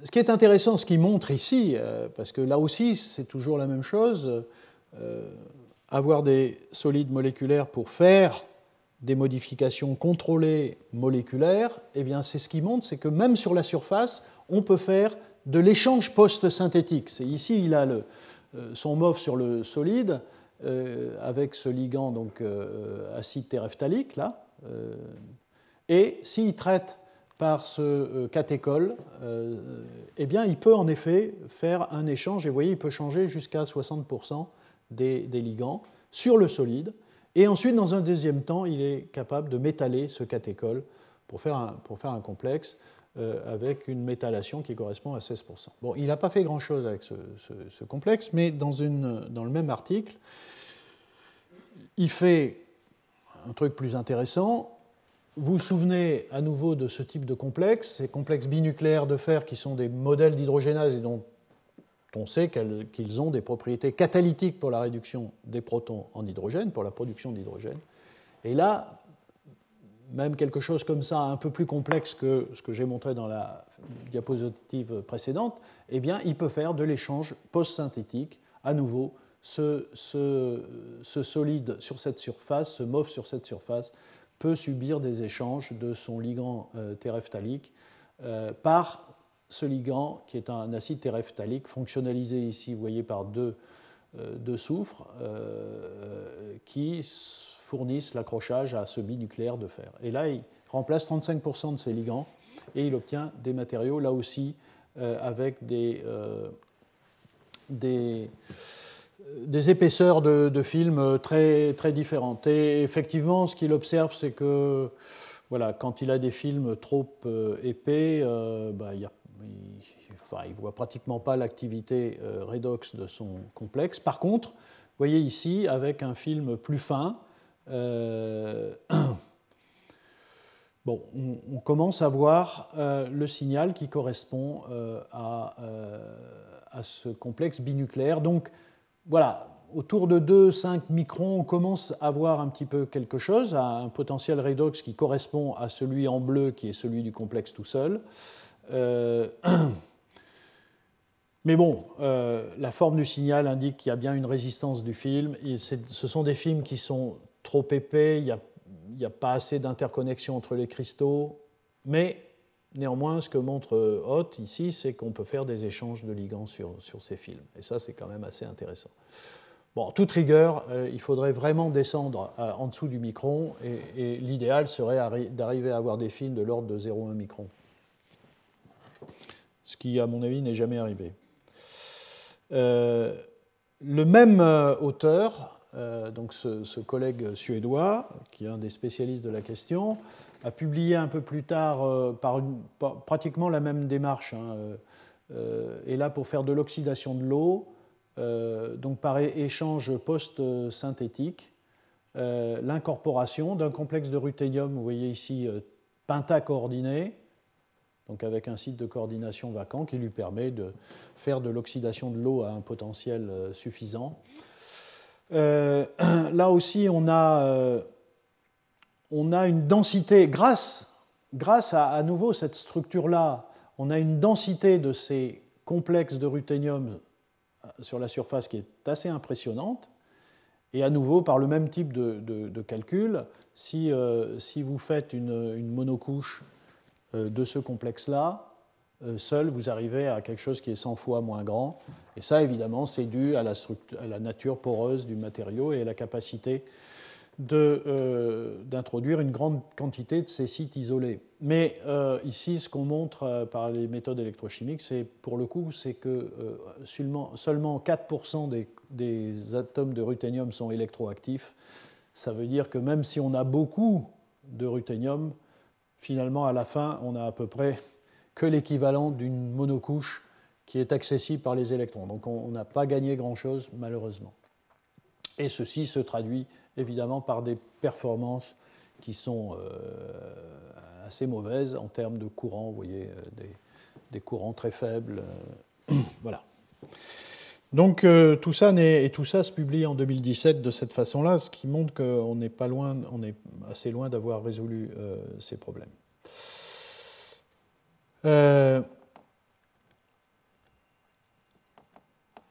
ce qui est intéressant, ce qu'il montre ici, parce que là aussi c'est toujours la même chose, avoir des solides moléculaires pour faire des modifications contrôlées moléculaires, eh bien c'est ce qui montre, c'est que même sur la surface, on peut faire de l'échange post-synthétique. C'est ici, il a euh, son MOF sur le solide, euh, avec ce ligand donc, euh, acide terephthalique, là. et s'il traite par ce catéchol, eh bien, il peut en effet faire un échange, et vous voyez, il peut changer jusqu'à 60% des, ligands sur le solide. Et ensuite, dans un deuxième temps, il est capable de métaller ce catéchol pour faire un, complexe. Euh, avec une métallation qui correspond à 16%. Bon, il n'a pas fait grand-chose avec ce, complexe, mais dans, le même article, il fait un truc plus intéressant. Vous vous souvenez à nouveau de ce type de complexe, ces complexes binucléaires de fer qui sont des modèles d'hydrogénase et dont on sait qu'ils ont des propriétés catalytiques pour la réduction des protons en hydrogène, pour la production d'hydrogène. Et là, même quelque chose comme ça, un peu plus complexe que ce que j'ai montré dans la diapositive précédente, eh bien, il peut faire de l'échange post-synthétique, à nouveau, ce, solide sur cette surface, ce MOF sur cette surface, peut subir des échanges de son ligand euh, terephthalique euh, par ce ligand qui est un acide terephthalique fonctionnalisé ici, vous voyez, par deux, euh, soufres qui fournissent l'accrochage à ce binucléaire de fer. Et là, il remplace 35% de ces ligands et il obtient des matériaux, là aussi, avec des, des, épaisseurs de, de, film très, très différentes. Et effectivement, ce qu'il observe, c'est que voilà, quand il a des films trop euh, épais, bah, il, il voit pratiquement pas l'activité redox de son complexe. Par contre, vous voyez ici, avec un film plus fin, euh, on, commence à voir euh, le signal qui correspond euh, à, ce complexe binucléaire. Voilà, autour de 2-5 microns, on commence à voir un petit peu quelque chose, à un potentiel redox qui correspond à celui en bleu qui est celui du complexe tout seul. Mais bon, la forme du signal indique qu'il y a bien une résistance du film. Ce sont des films qui sont trop épais, il n'y a, pas assez d'interconnexion entre les cristaux, mais néanmoins, ce que montre Hoth ici, c'est qu'on peut faire des échanges de ligands sur, ces films. Et ça, c'est quand même assez intéressant. Bon, toute rigueur, euh, il faudrait vraiment descendre euh, en dessous du micron, et, l'idéal serait d'arriver à avoir des films de l'ordre de 0,1 micron. Ce qui, à mon avis, n'est jamais arrivé. Euh, le même auteur euh, donc ce, collègue suédois, qui est un des spécialistes de la question, a publié un peu plus tard, euh, par, pratiquement la même démarche, hein, euh, et là pour faire de l'oxydation de l'eau, donc par échange post-synthétique, l'incorporation d'un complexe de ruthénium, vous voyez ici, pentacoordiné, donc avec un site de coordination vacant qui lui permet de faire de l'oxydation de l'eau à un potentiel suffisant. Euh, là aussi, on a, euh, on a une densité, grâce, grâce à, à nouveau cette structure-là, on a une densité de ces complexes de ruthénium euh, sur la surface qui est assez impressionnante. Et à nouveau, par le même type de, calcul, si, si, vous faites une, une monocouche de ce complexe-là, euh, seul, vous arrivez à quelque chose qui est 100 fois moins grand. Et ça, évidemment, c'est dû à la, nature poreuse du matériau et à la capacité euh, d'introduire une grande quantité de ces sites isolés. Mais euh, ici, ce qu'on montre par les méthodes électrochimiques, c'est pour le coup, c'est que seulement, seulement 4% des, des, atomes de ruthénium sont électroactifs. Ça veut dire que même si on a beaucoup de ruthénium, finalement, à la fin, on a à peu près que l'équivalent d'une monocouche qui est accessible par les électrons. Donc on n'a pas gagné grand-chose, malheureusement. Et ceci se traduit évidemment par des performances qui sont euh, assez mauvaises en termes de courant, vous voyez, euh, des, courants très faibles. Euh, voilà. Donc tout ça tout ça se publie en 2017 de cette façon-là, ce qui montre qu'on n'est pas loin, on est assez loin d'avoir résolu ces problèmes.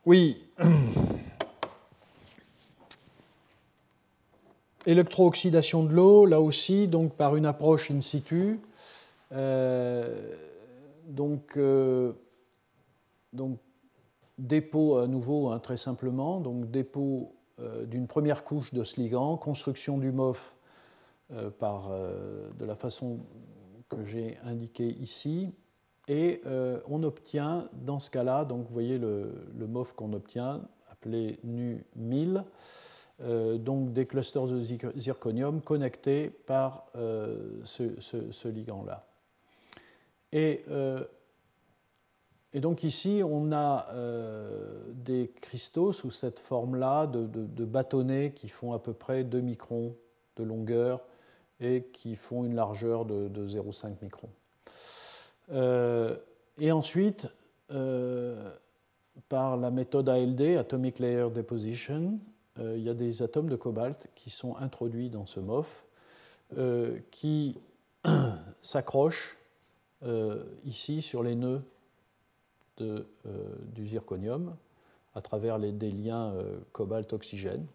Oui. Électrooxydation de l'eau, là aussi, donc par une approche in situ. Euh, donc, euh, donc, dépôt à nouveau, hein, très simplement, donc dépôt d'une première couche de ce ligand, construction du MOF par, de la façon que j'ai indiqué ici. Et euh, on obtient, dans ce cas-là, donc vous voyez le, le MOF qu'on obtient, appelé NU 1000, euh, donc des clusters de zirconium connectés par euh, ce, ligand-là. Et et donc ici, on a des cristaux sous cette forme-là de, de, bâtonnets qui font à peu près 2 microns de longueur et qui font une largeur de, 0,5 microns. et ensuite, par la méthode ALD, Atomic Layer Deposition, euh, il y a des atomes de cobalt qui sont introduits dans ce MOF, euh, qui s'accrochent euh, ici sur les nœuds du zirconium à travers des liens cobalt-oxygène.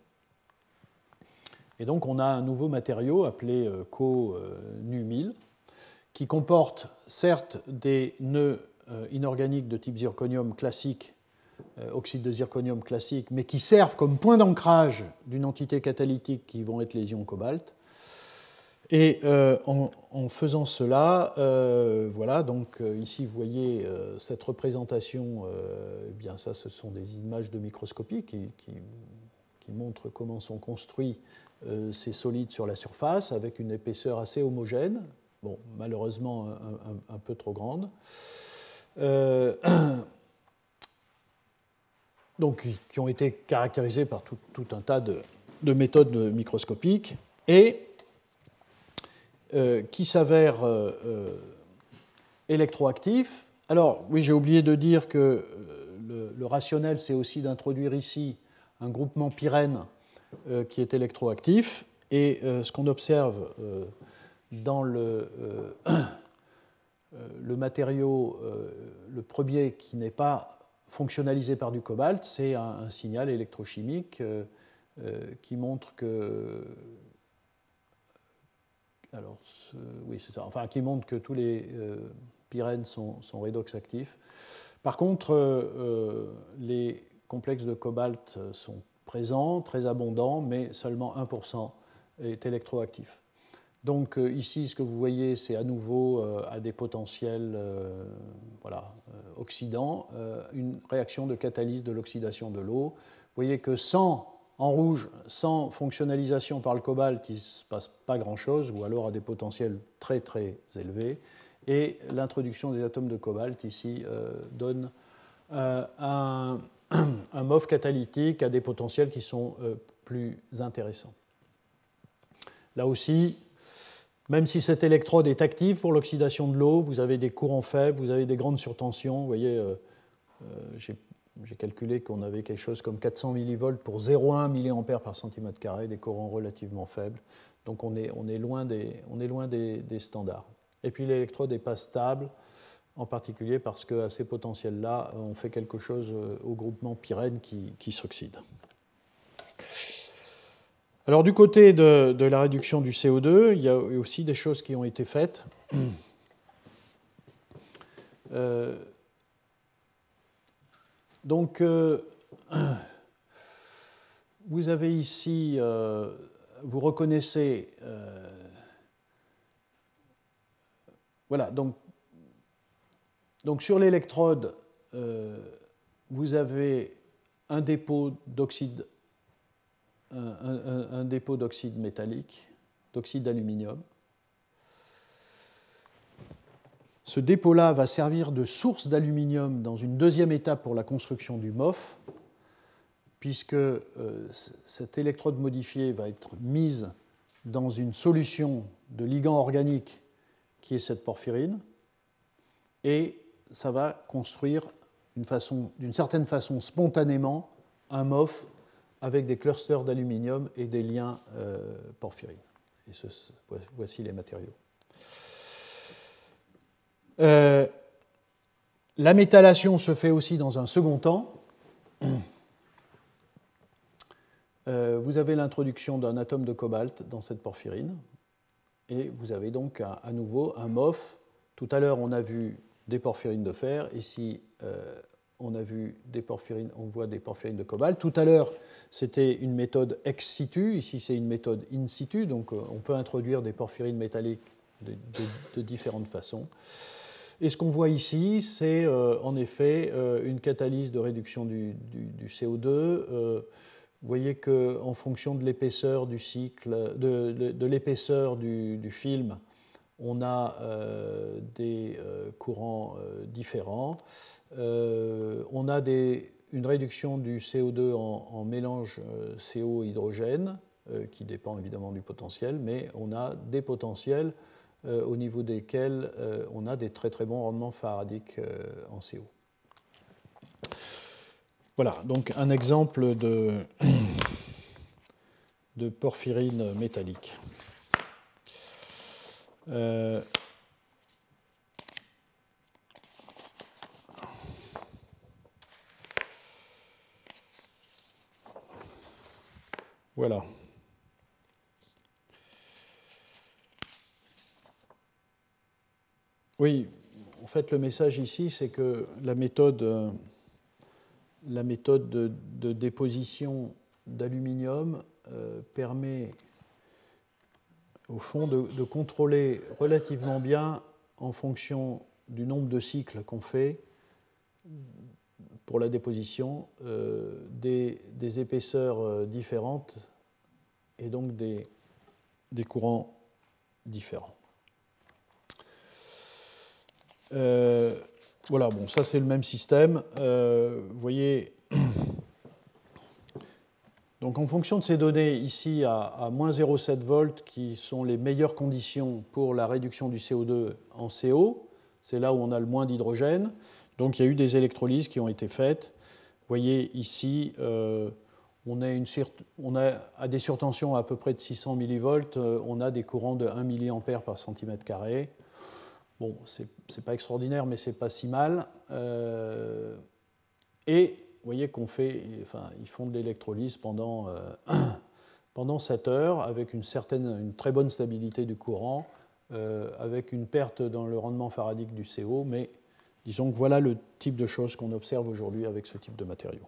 Et donc on a un nouveau matériau appelé Co-Nu1000 qui comporte certes des nœuds inorganiques de type zirconium classique oxyde de zirconium classique, mais qui servent comme point d'ancrage d'une entité catalytique qui vont être les ions cobalt. Et euh, en, faisant cela, euh, voilà, donc ici vous voyez cette représentation, eh bien ça ce sont des images de microscopie qui, montrent comment sont construits ces solides sur la surface avec une épaisseur assez homogène, bon, malheureusement un, un peu trop grande. donc, qui ont été caractérisés par tout, un tas de, méthodes microscopiques et euh, qui s'avèrent euh, euh, électroactifs. Alors, oui, j'ai oublié de dire que le, rationnel, c'est aussi d'introduire ici un groupement pyrène qui est électroactif. Et ce qu'on observe dans le, le matériau, le premier qui n'est pas fonctionnalisé par du cobalt, c'est un, signal électrochimique euh, euh, qui montre que tous les euh, pyrènes sont, sont, redox actifs. Par contre, les complexes de cobalt sont présents, très abondants, mais seulement 1% est électroactif. Donc euh, ici, ce que vous voyez, c'est à nouveau euh, à des potentiels euh, voilà, oxydants, une réaction de catalyse de l'oxydation de l'eau. Vous voyez que sans, en rouge, sans fonctionnalisation par le cobalt, il ne se passe pas grand-chose, ou alors à des potentiels très très élevés. Et l'introduction des atomes de cobalt ici donne un, un MOF catalytique à des potentiels qui sont plus intéressants. Là aussi, même si cette électrode est active pour l'oxydation de l'eau, vous avez des courants faibles, vous avez des grandes surtensions. Vous voyez, euh, euh, j'ai calculé qu'on avait quelque chose comme 400 millivolts pour 0,1 mA par cm carré, des courants relativement faibles. Donc on est, on est loin, des, on est loin des, standards. Et puis l'électrode n'est pas stable, en particulier parce qu'à ces potentiels-là, on fait quelque chose euh, au groupement pyrène qui, qui s'oxyde. Alors du côté de, la réduction du CO2, il y a aussi des choses qui ont été faites. Euh, donc, euh, vous avez ici, euh, vous reconnaissez, voilà, donc, donc sur l'électrode, vous avez un dépôt d'oxyde un, dépôt d'oxyde métallique, d'oxyde d'aluminium. Ce dépôt-là va servir de source d'aluminium dans une deuxième étape pour la construction du MOF, puisque euh, cette électrode modifiée va être mise dans une solution de ligand organique qui est cette porphyrine, et ça va construire d'une certaine façon spontanément un MOF avec des clusters d'aluminium et des liens euh, porphyrines. Et voici les matériaux. Euh, la métallation se fait aussi dans un second temps. Euh, vous avez l'introduction d'un atome de cobalt dans cette porphyrine. Et vous avez donc à, nouveau un MOF. Tout à l'heure, on a vu des porphyrines de fer. Ici, on a vu des porphyrines, on voit des porphyrines de cobalt. Tout à l'heure, c'était une méthode ex situ, ici c'est une méthode in situ, donc euh, on peut introduire des porphyrines métalliques de, différentes façons. Et ce qu'on voit ici, c'est euh, en effet euh, une catalyse de réduction du, CO2. vous voyez qu'en fonction de l'épaisseur du cycle, de, l'épaisseur du, film, on a des courants différents. On a une réduction du CO2 en, mélange CO-hydrogène, qui dépend évidemment du potentiel, mais on a des potentiels au niveau desquels on a des très bons rendements faradiques en CO. Voilà, donc un exemple de porphyrine métallique. Voilà. Oui, en fait, le message ici, c'est que la méthode euh, de, déposition d'aluminium euh, permet au fond de, contrôler relativement bien en fonction du nombre de cycles qu'on fait pour la déposition euh, des, épaisseurs euh, différentes et donc des, courants différents. Voilà, bon, ça c'est le même système. Euh, vous voyez, donc en fonction de ces données ici à, moins 0,7 volts, qui sont les meilleures conditions pour la réduction du CO2 en CO, c'est là où on a le moins d'hydrogène. Donc il y a eu des électrolyses qui ont été faites. Vous voyez ici, euh, on, a à des surtensions à peu près de 600 millivolts, euh, on a des courants de 1 mA par centimètre carré. Bon, c'est pas extraordinaire, mais c'est pas si mal. Euh, et vous voyez qu'on fait, enfin, ils font de l'électrolyse pendant, pendant 7 heures avec une, certaine, une très bonne stabilité du courant, avec une perte dans le rendement faradique du CO, mais disons que voilà le type de choses qu'on observe aujourd'hui avec ce type de matériaux.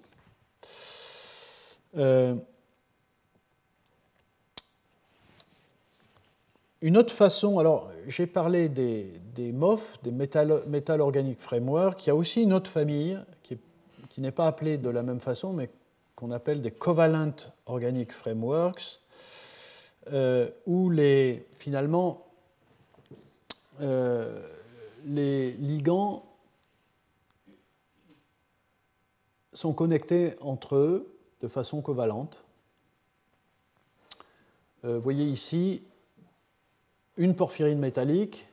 Une autre façon, alors j'ai parlé des, des MOF, des Metal, Organic Framework, il y a aussi une autre famille qui, n'est pas appelée de la même façon, mais qu'on appelle des Covalent Organic Frameworks, euh, où les, finalement euh, les ligands sont connectés entre eux de façon covalente. Euh, vous voyez ici une porphyrine métallique.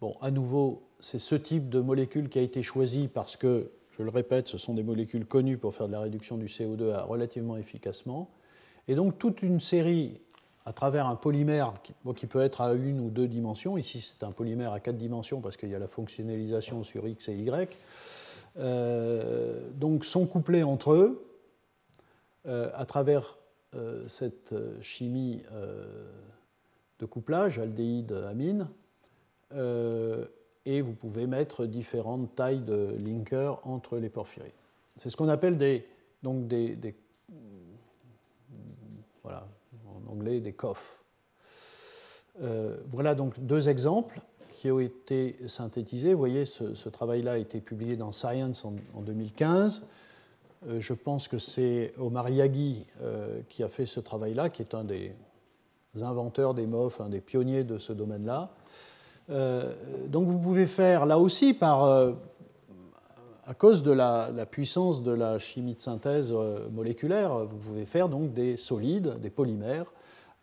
Bon, à nouveau, c'est ce type de molécule qui a été choisi parce que, je le répète, ce sont des molécules connues pour faire de la réduction du CO2 relativement efficacement. Et donc toute une série, à travers un polymère qui, peut être à une ou deux dimensions, ici c'est un polymère à quatre dimensions parce qu'il y a la fonctionnalisation sur X et Y, euh, donc sont couplés entre eux euh, à travers euh, cette chimie de couplage, aldéhyde, amine, et vous pouvez mettre différentes tailles de linkers entre les porphyrines. C'est ce qu'on appelle donc des, voilà, en anglais des COF. Voilà donc deux exemples qui ont été synthétisés. Vous voyez, ce, travail-là a été publié dans Science en, 2015. Euh, je pense que c'est Omar Yaghi qui a fait ce travail-là, qui est un des inventeurs des MOF, un des pionniers de ce domaine-là. Euh, donc vous pouvez faire là aussi euh, à cause de la, puissance de la chimie de synthèse euh, moléculaire, vous pouvez faire donc des solides, des polymères,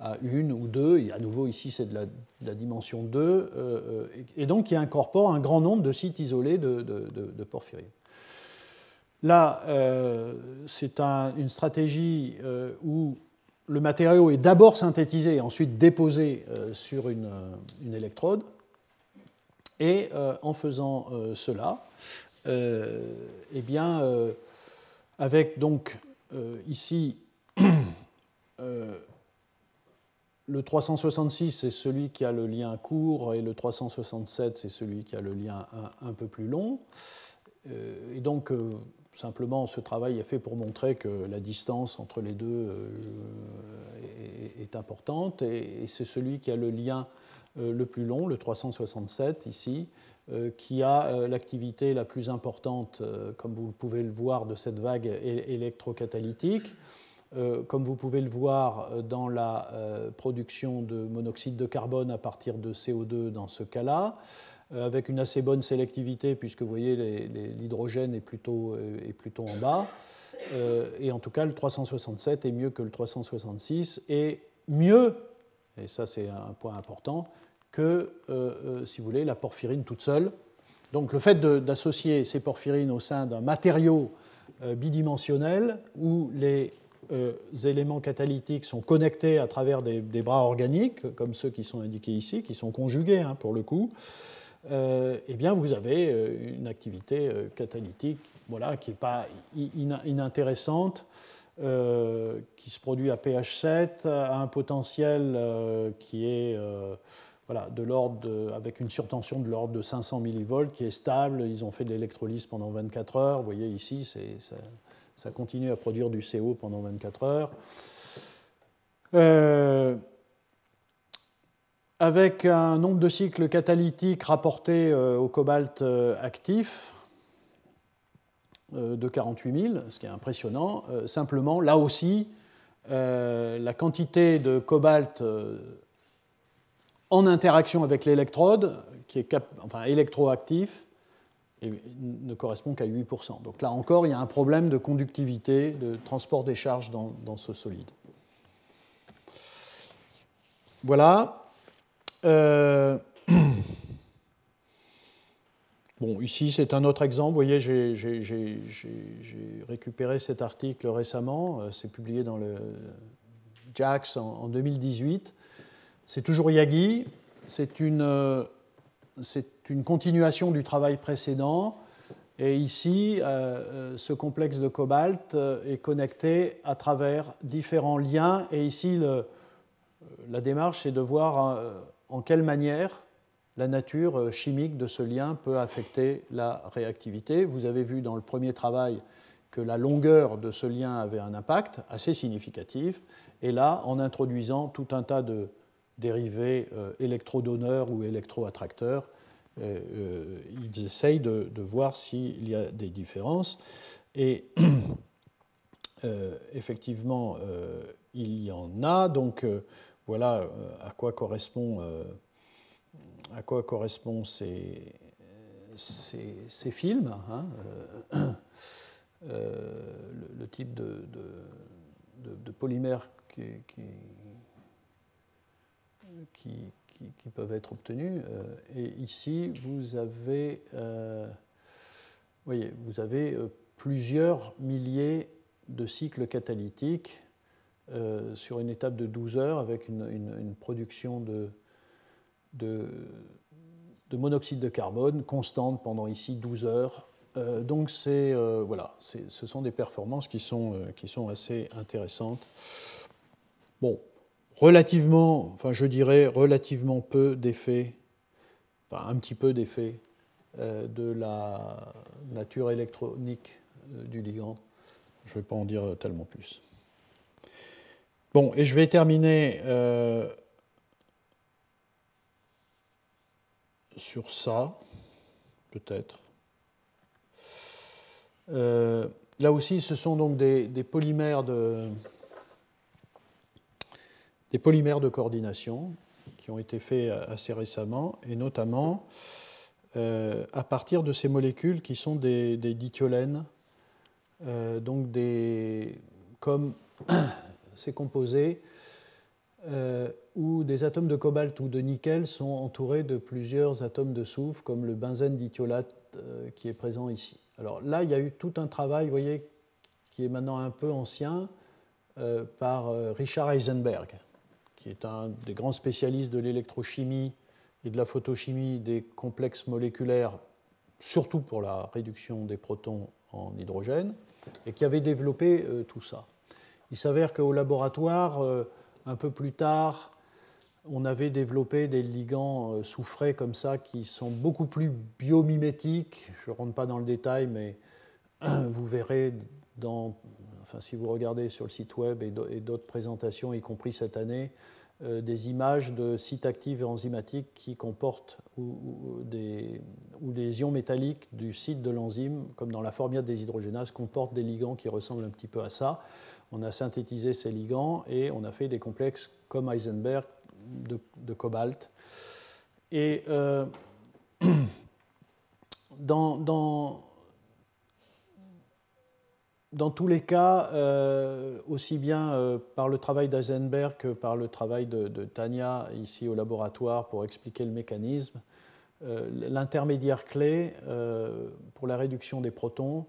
à une ou deux, et à nouveau ici c'est de, la, dimension 2, et, donc qui incorporent un grand nombre de sites isolés de, de, porphyrine. Là, c'est une stratégie où le matériau est d'abord synthétisé ensuite déposé euh, sur une, euh, électrode. Et euh, en faisant cela, eh bien, avec donc ici le 366, c'est celui qui a le lien court, et le 367, c'est celui qui a le lien un peu plus long. et donc, Simplement, ce travail est fait pour montrer que la distance entre les deux euh, est, importante et, c'est celui qui a le lien euh, le plus long, le 367 ici, euh, qui a l'activité la plus importante, comme vous pouvez le voir, de cette vague électrocatalytique. Comme vous pouvez le voir dans la production de monoxyde de carbone à partir de CO2 dans ce cas-là, avec une assez bonne sélectivité, puisque vous voyez l'hydrogène est plutôt, est plutôt en bas. et en tout cas, le 367 est mieux que le 366 et mieux, et ça c'est un point important, que, si vous voulez, la porphyrine toute seule. Donc le fait d'associer ces porphyrines au sein d'un matériau euh, bidimensionnel où les euh, éléments catalytiques sont connectés à travers des, bras organiques, comme ceux qui sont indiqués ici, qui sont conjugués hein, pour le coup, euh, eh bien vous avez une activité catalytique voilà, qui n'est pas inintéressante, qui se produit à pH 7, à un potentiel qui est de l'ordre avec une surtension de l'ordre de 500 millivolts qui est stable. Ils ont fait de l'électrolyse pendant 24 heures. Vous voyez ici, ça, ça, continue à produire du CO pendant 24 heures. Euh, avec un nombre de cycles catalytiques rapportés euh, au cobalt euh, actif de 48 000, ce qui est impressionnant. simplement, là aussi, la quantité de cobalt en interaction avec l'électrode, qui est enfin, électroactif, et ne correspond qu'à 8%. Donc là encore, il y a un problème de conductivité, de transport des charges dans, ce solide. Voilà. Euh, bon, ici, c'est un autre exemple. Vous voyez, j'ai récupéré cet article récemment. Euh, c'est publié dans le JAX en 2018. C'est toujours Yagi, c'est une, euh, une, continuation du travail précédent. Et ici, euh, euh, ce complexe de cobalt est connecté à travers différents liens. Et ici, la démarche, c'est de voir en quelle manière la nature chimique de ce lien peut affecter la réactivité. Vous avez vu dans le premier travail que la longueur de ce lien avait un impact assez significatif. Et là, en introduisant tout un tas de dérivés euh, électrodonneurs ou électroattracteurs. Euh, euh, ils essayent de, voir s'il y a des différences. Et effectivement, il y en a. Donc voilà à quoi correspond, à quoi correspond ces, ces, films. Hein, le, type de, polymère qui, qui, peuvent être obtenus. Euh, et ici, vous avez, euh, voyez, vous avez euh, plusieurs milliers de cycles catalytiques sur une étape de 12 heures avec une, production de, de, monoxyde de carbone constante pendant ici 12 heures. donc voilà, ce sont des performances qui sont, qui sont assez intéressantes. Bon, relativement, enfin je dirais relativement peu d'effets, enfin un petit peu d'effets euh, de la nature électronique euh, du ligand. Je ne vais pas en dire tellement plus. Bon, et je vais terminer euh, sur ça, peut-être. là aussi, ce sont donc des polymères de, des polymères de coordination qui ont été faits assez récemment, et notamment euh, à partir de ces molécules qui sont des, dithiolènes, euh, donc des, comme ces composés euh, où des atomes de cobalt ou de nickel sont entourés de plusieurs atomes de soufre, comme le benzène dithiolate qui est présent ici. Alors là, il y a eu tout un travail, vous voyez, qui est maintenant un peu ancien, par Richard Heisenberg, qui est un des grands spécialistes de l'électrochimie et de la photochimie des complexes moléculaires, surtout pour la réduction des protons en hydrogène, et qui avait développé euh, tout ça. Il s'avère qu'au laboratoire, euh, un peu plus tard, on avait développé des ligands euh, soufrés comme ça qui sont beaucoup plus biomimétiques. Je ne rentre pas dans le détail, mais vous verrez dans si vous regardez sur le site web et d'autres présentations, y compris cette année, euh, des images de sites actifs et enzymatiques qui comportent ou, des, ions métalliques du site de l'enzyme, comme dans la formiate des hydrogénases, comportent des ligands qui ressemblent un petit peu à ça. on a synthétisé ces ligands et on a fait des complexes comme Heisenberg de, cobalt. Et euh, dans, dans, tous les cas, euh, aussi bien euh, par le travail d'Eisenberg que par le travail de, Tania ici au laboratoire pour expliquer le mécanisme, l'intermédiaire clé pour la réduction des protons,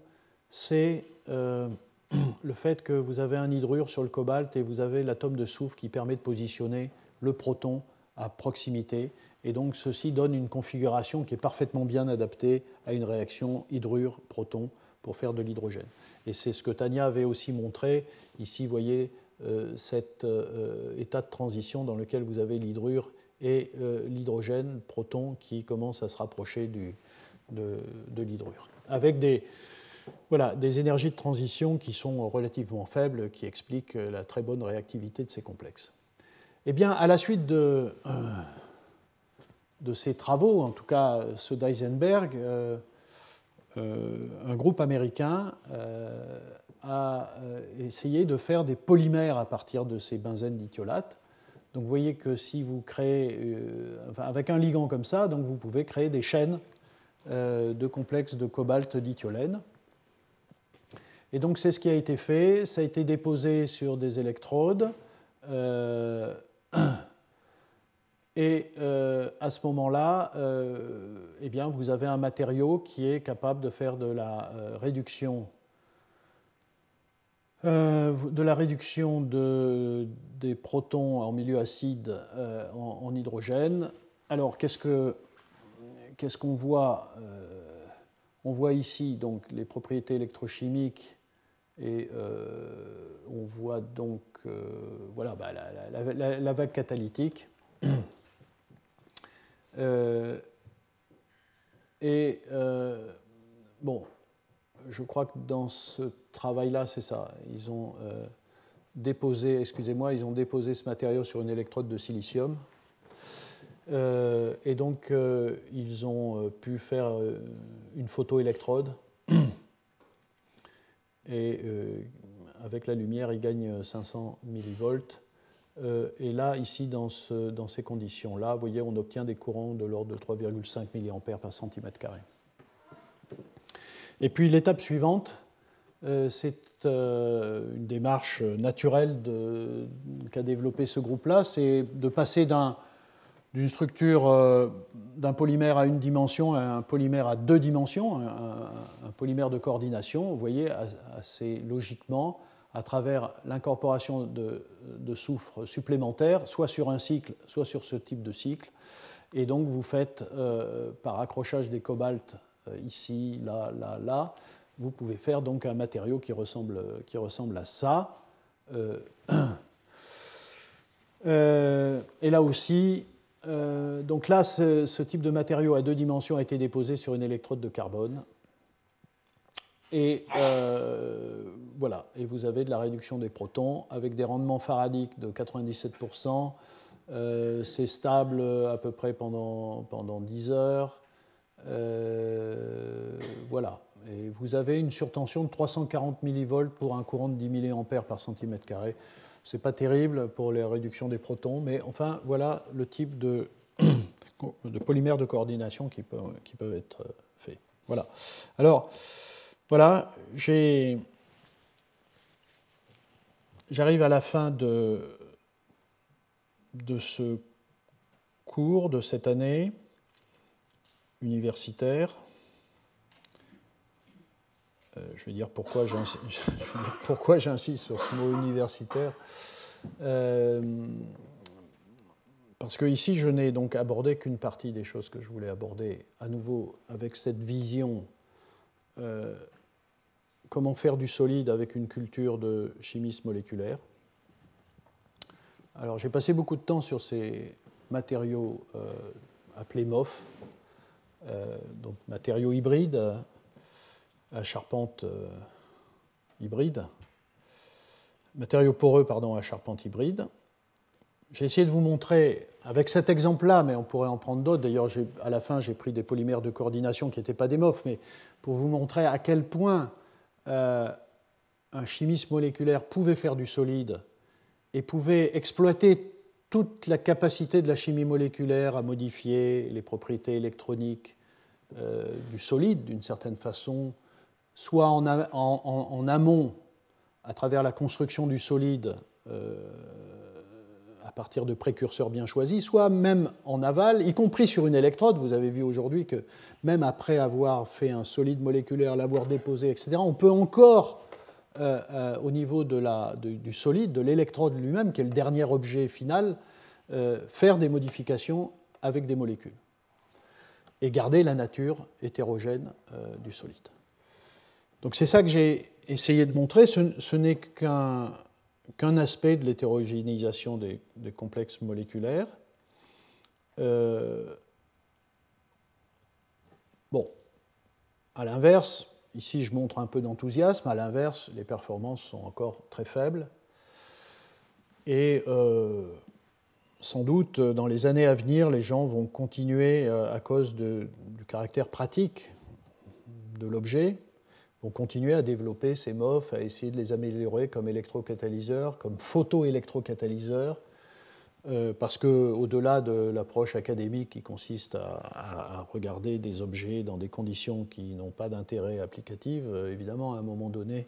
c'est le fait que vous avez un hydrure sur le cobalt et vous avez l'atome de soufre qui permet de positionner le proton à proximité. Et donc ceci donne une configuration qui est parfaitement bien adaptée à une réaction hydrure-proton pour faire de l'hydrogène. Et c'est ce que Tania avait aussi montré. Ici, vous voyez euh, cet euh, état de transition dans lequel vous avez l'hydrure et euh, l'hydrogène, proton, qui commence à se rapprocher du, de, de l'hydrure. Avec des, voilà, des énergies de transition qui sont relativement faibles, qui expliquent la très bonne réactivité de ces complexes. Eh bien, à la suite de, de ces travaux, en tout cas ceux d'Eisenberg, un groupe américain a essayé de faire des polymères à partir de ces benzènes dithiolates. Donc vous voyez que si vous créez, avec un ligand comme ça, donc vous pouvez créer des chaînes de complexes de cobalt dithiolène. Et donc c'est ce qui a été fait, ça a été déposé sur des électrodes. Euh, et euh, à ce moment-là, euh, eh bien, vous avez un matériau qui est capable de faire de la réduction, de la réduction de, des protons en milieu acide en, hydrogène. Alors, qu'est-ce qu'on voit On voit ici donc les propriétés électrochimiques et euh, on voit donc euh, voilà, bah, la, vague catalytique. Euh, et bon, je crois que dans ce travail-là, c'est ça. Ils ont déposé, excusez-moi, ils ont déposé ce matériau sur une électrode de silicium. et donc, ils ont pu faire une photoélectrode et euh, avec la lumière, il gagne 500 millivolts. Euh, et là, ici, dans, ces conditions-là, vous voyez, on obtient des courants de l'ordre de 3,5 mA par centimètre carré. Et puis l'étape suivante, euh, c'est une démarche naturelle qu'a développé ce groupe-là, c'est de passer d'un d'une structure euh, d'un polymère à une dimension à un polymère à deux dimensions, un, polymère de coordination, vous voyez, assez logiquement, à travers l'incorporation de, soufre supplémentaire, soit sur un cycle, soit sur ce type de cycle. Et donc vous faites, euh, par accrochage des cobaltes euh, ici, là, là, là, vous pouvez faire donc un matériau qui ressemble, qui ressemble à ça. et là aussi, euh, donc là, ce, type de matériau à deux dimensions a été déposé sur une électrode de carbone. Et euh, voilà, et vous avez de la réduction des protons avec des rendements faradiques de 97%. Euh, c'est stable à peu près pendant, pendant 10 heures. voilà. Et vous avez une surtension de 340 millivolts pour un courant de 10 mA par centimètre carré. Ce n'est pas terrible pour les réductions des protons, mais enfin, voilà le type de, de polymères de coordination qui peuvent, qui peuvent être faits. Voilà. Alors, voilà. J'arrive à la fin de, de ce cours de cette année universitaire. Euh, je vais dire pourquoi j'insiste sur ce mot universitaire. Euh, parce que ici, je n'ai donc abordé qu'une partie des choses que je voulais aborder, à nouveau avec cette vision euh, comment faire du solide avec une culture de chimisme moléculaire. Alors, j'ai passé beaucoup de temps sur ces matériaux appelés MOF, donc matériaux hybrides à charpente euh, hybride, matériaux poreux pardon, à charpente hybride. J'ai essayé de vous montrer, avec cet exemple-là, mais on pourrait en prendre d'autres, d'ailleurs à la fin j'ai pris des polymères de coordination qui n'étaient pas des MOF, mais pour vous montrer à quel point euh, un chimiste moléculaire pouvait faire du solide et pouvait exploiter toute la capacité de la chimie moléculaire à modifier les propriétés électroniques euh, du solide d'une certaine façon, soit en, amont, à travers la construction du solide euh, à partir de précurseurs bien choisis, soit même en aval, y compris sur une électrode. Vous avez vu aujourd'hui que même après avoir fait un solide moléculaire, l'avoir déposé, etc., on peut encore euh, euh, au niveau du solide, de l'électrode lui-même, qui est le dernier objet final, euh, faire des modifications avec des molécules et garder la nature hétérogène du solide. Donc c'est ça que j'ai essayé de montrer. Ce, n'est qu'un qu'un aspect de l'hétérogénéisation des, complexes moléculaires. bon, à l'inverse, Ici, je montre un peu d'enthousiasme. À l'inverse, les performances sont encore très faibles. Et euh, sans doute, dans les années à venir, les gens vont continuer, euh, à cause du caractère pratique de l'objet, vont continuer à développer ces MOF, à essayer de les améliorer comme électrocatalyseurs, comme photoélectrocatalyseurs, euh, parce qu'au-delà de l'approche académique qui consiste à, regarder des objets dans des conditions qui n'ont pas d'intérêt applicatif, euh, évidemment, à un moment donné,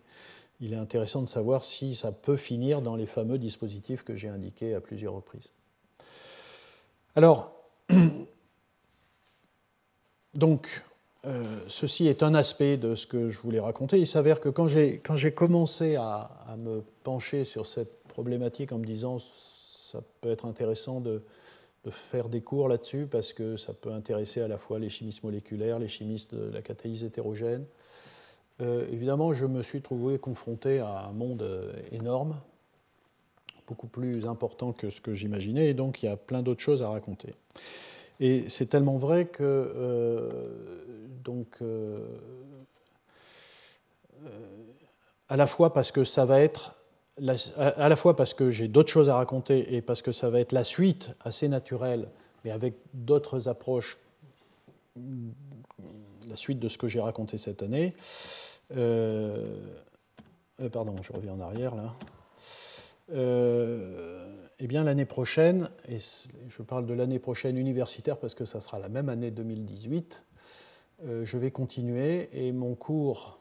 il est intéressant de savoir si ça peut finir dans les fameux dispositifs que j'ai indiqués à plusieurs reprises. Alors, donc, euh, ceci est un aspect de ce que je voulais raconter. Il s'avère que quand j'ai commencé à, me pencher sur cette problématique en me disant ça peut être intéressant de, faire des cours là-dessus parce que ça peut intéresser à la fois les chimistes moléculaires, les chimistes de la catalyse hétérogène. Euh, évidemment, je me suis trouvé confronté à un monde euh, énorme, beaucoup plus important que ce que j'imaginais, et donc il y a plein d'autres choses à raconter. Et c'est tellement vrai que, euh, donc, à la fois parce que ça va être à la fois parce que j'ai d'autres choses à raconter et parce que ça va être la suite assez naturelle, mais avec d'autres approches, la suite de ce que j'ai raconté cette année. Euh, euh, pardon, je reviens en arrière là. Euh, eh bien, l'année prochaine, et je parle de l'année prochaine universitaire parce que ça sera la même année 2018, je vais continuer et mon cours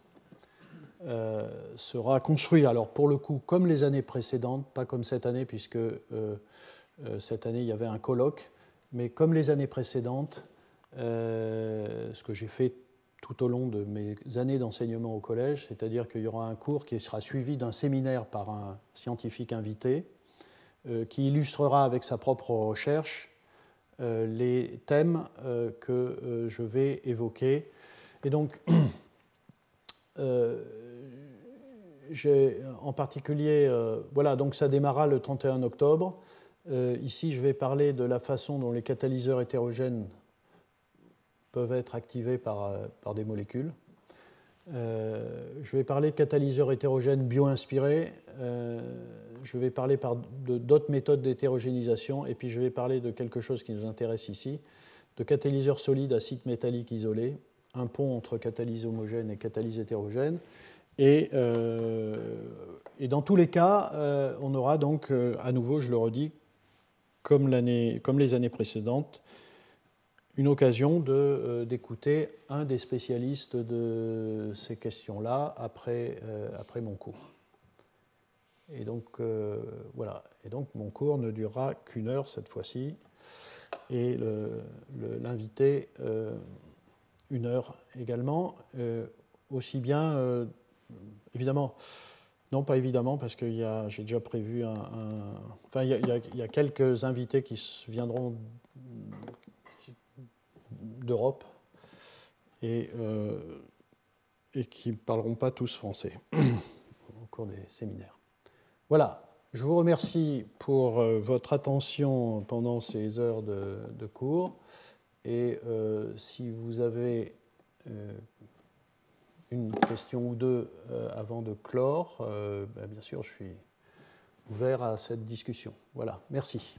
euh, sera construit, alors pour le coup, comme les années précédentes, pas comme cette année, puisque euh, euh, cette année il y avait un colloque, mais comme les années précédentes, ce que j'ai fait tout au long de mes années d'enseignement au collège, c'est-à-dire qu'il y aura un cours qui sera suivi d'un séminaire par un scientifique invité, qui illustrera avec sa propre recherche les thèmes que je vais évoquer. Et donc, en particulier, euh, voilà, donc ça démarra le 31 octobre. Euh, ici, je vais parler de la façon dont les catalyseurs hétérogènes peuvent être activés par, euh, par des molécules. je vais parler de catalyseurs hétérogènes bio-inspirés. je vais parler d'autres méthodes d'hétérogénisation. Et puis, je vais parler de quelque chose qui nous intéresse ici, de catalyseurs solides à site métallique isolé, un pont entre catalyse homogène et catalyse hétérogène. Et, euh, et, dans tous les cas, euh, on aura donc, euh, à nouveau, je le redis, comme, comme les années précédentes, une occasion d'écouter un des spécialistes de ces questions-là après, après mon cours. Et donc, voilà. Et donc, mon cours ne durera qu'une heure cette fois-ci. Et l'invité, une heure également, aussi bien évidemment, non, pas évidemment, parce que j'ai déjà prévu un. enfin, il y, a, quelques invités qui viendront d'Europe et, euh, qui ne parleront pas tous français au cours des séminaires. Voilà, je vous remercie pour euh, votre attention pendant ces heures de, cours. Et euh, si vous avez une question ou deux avant de clore, ben, bien sûr, je suis ouvert à cette discussion. Voilà, merci.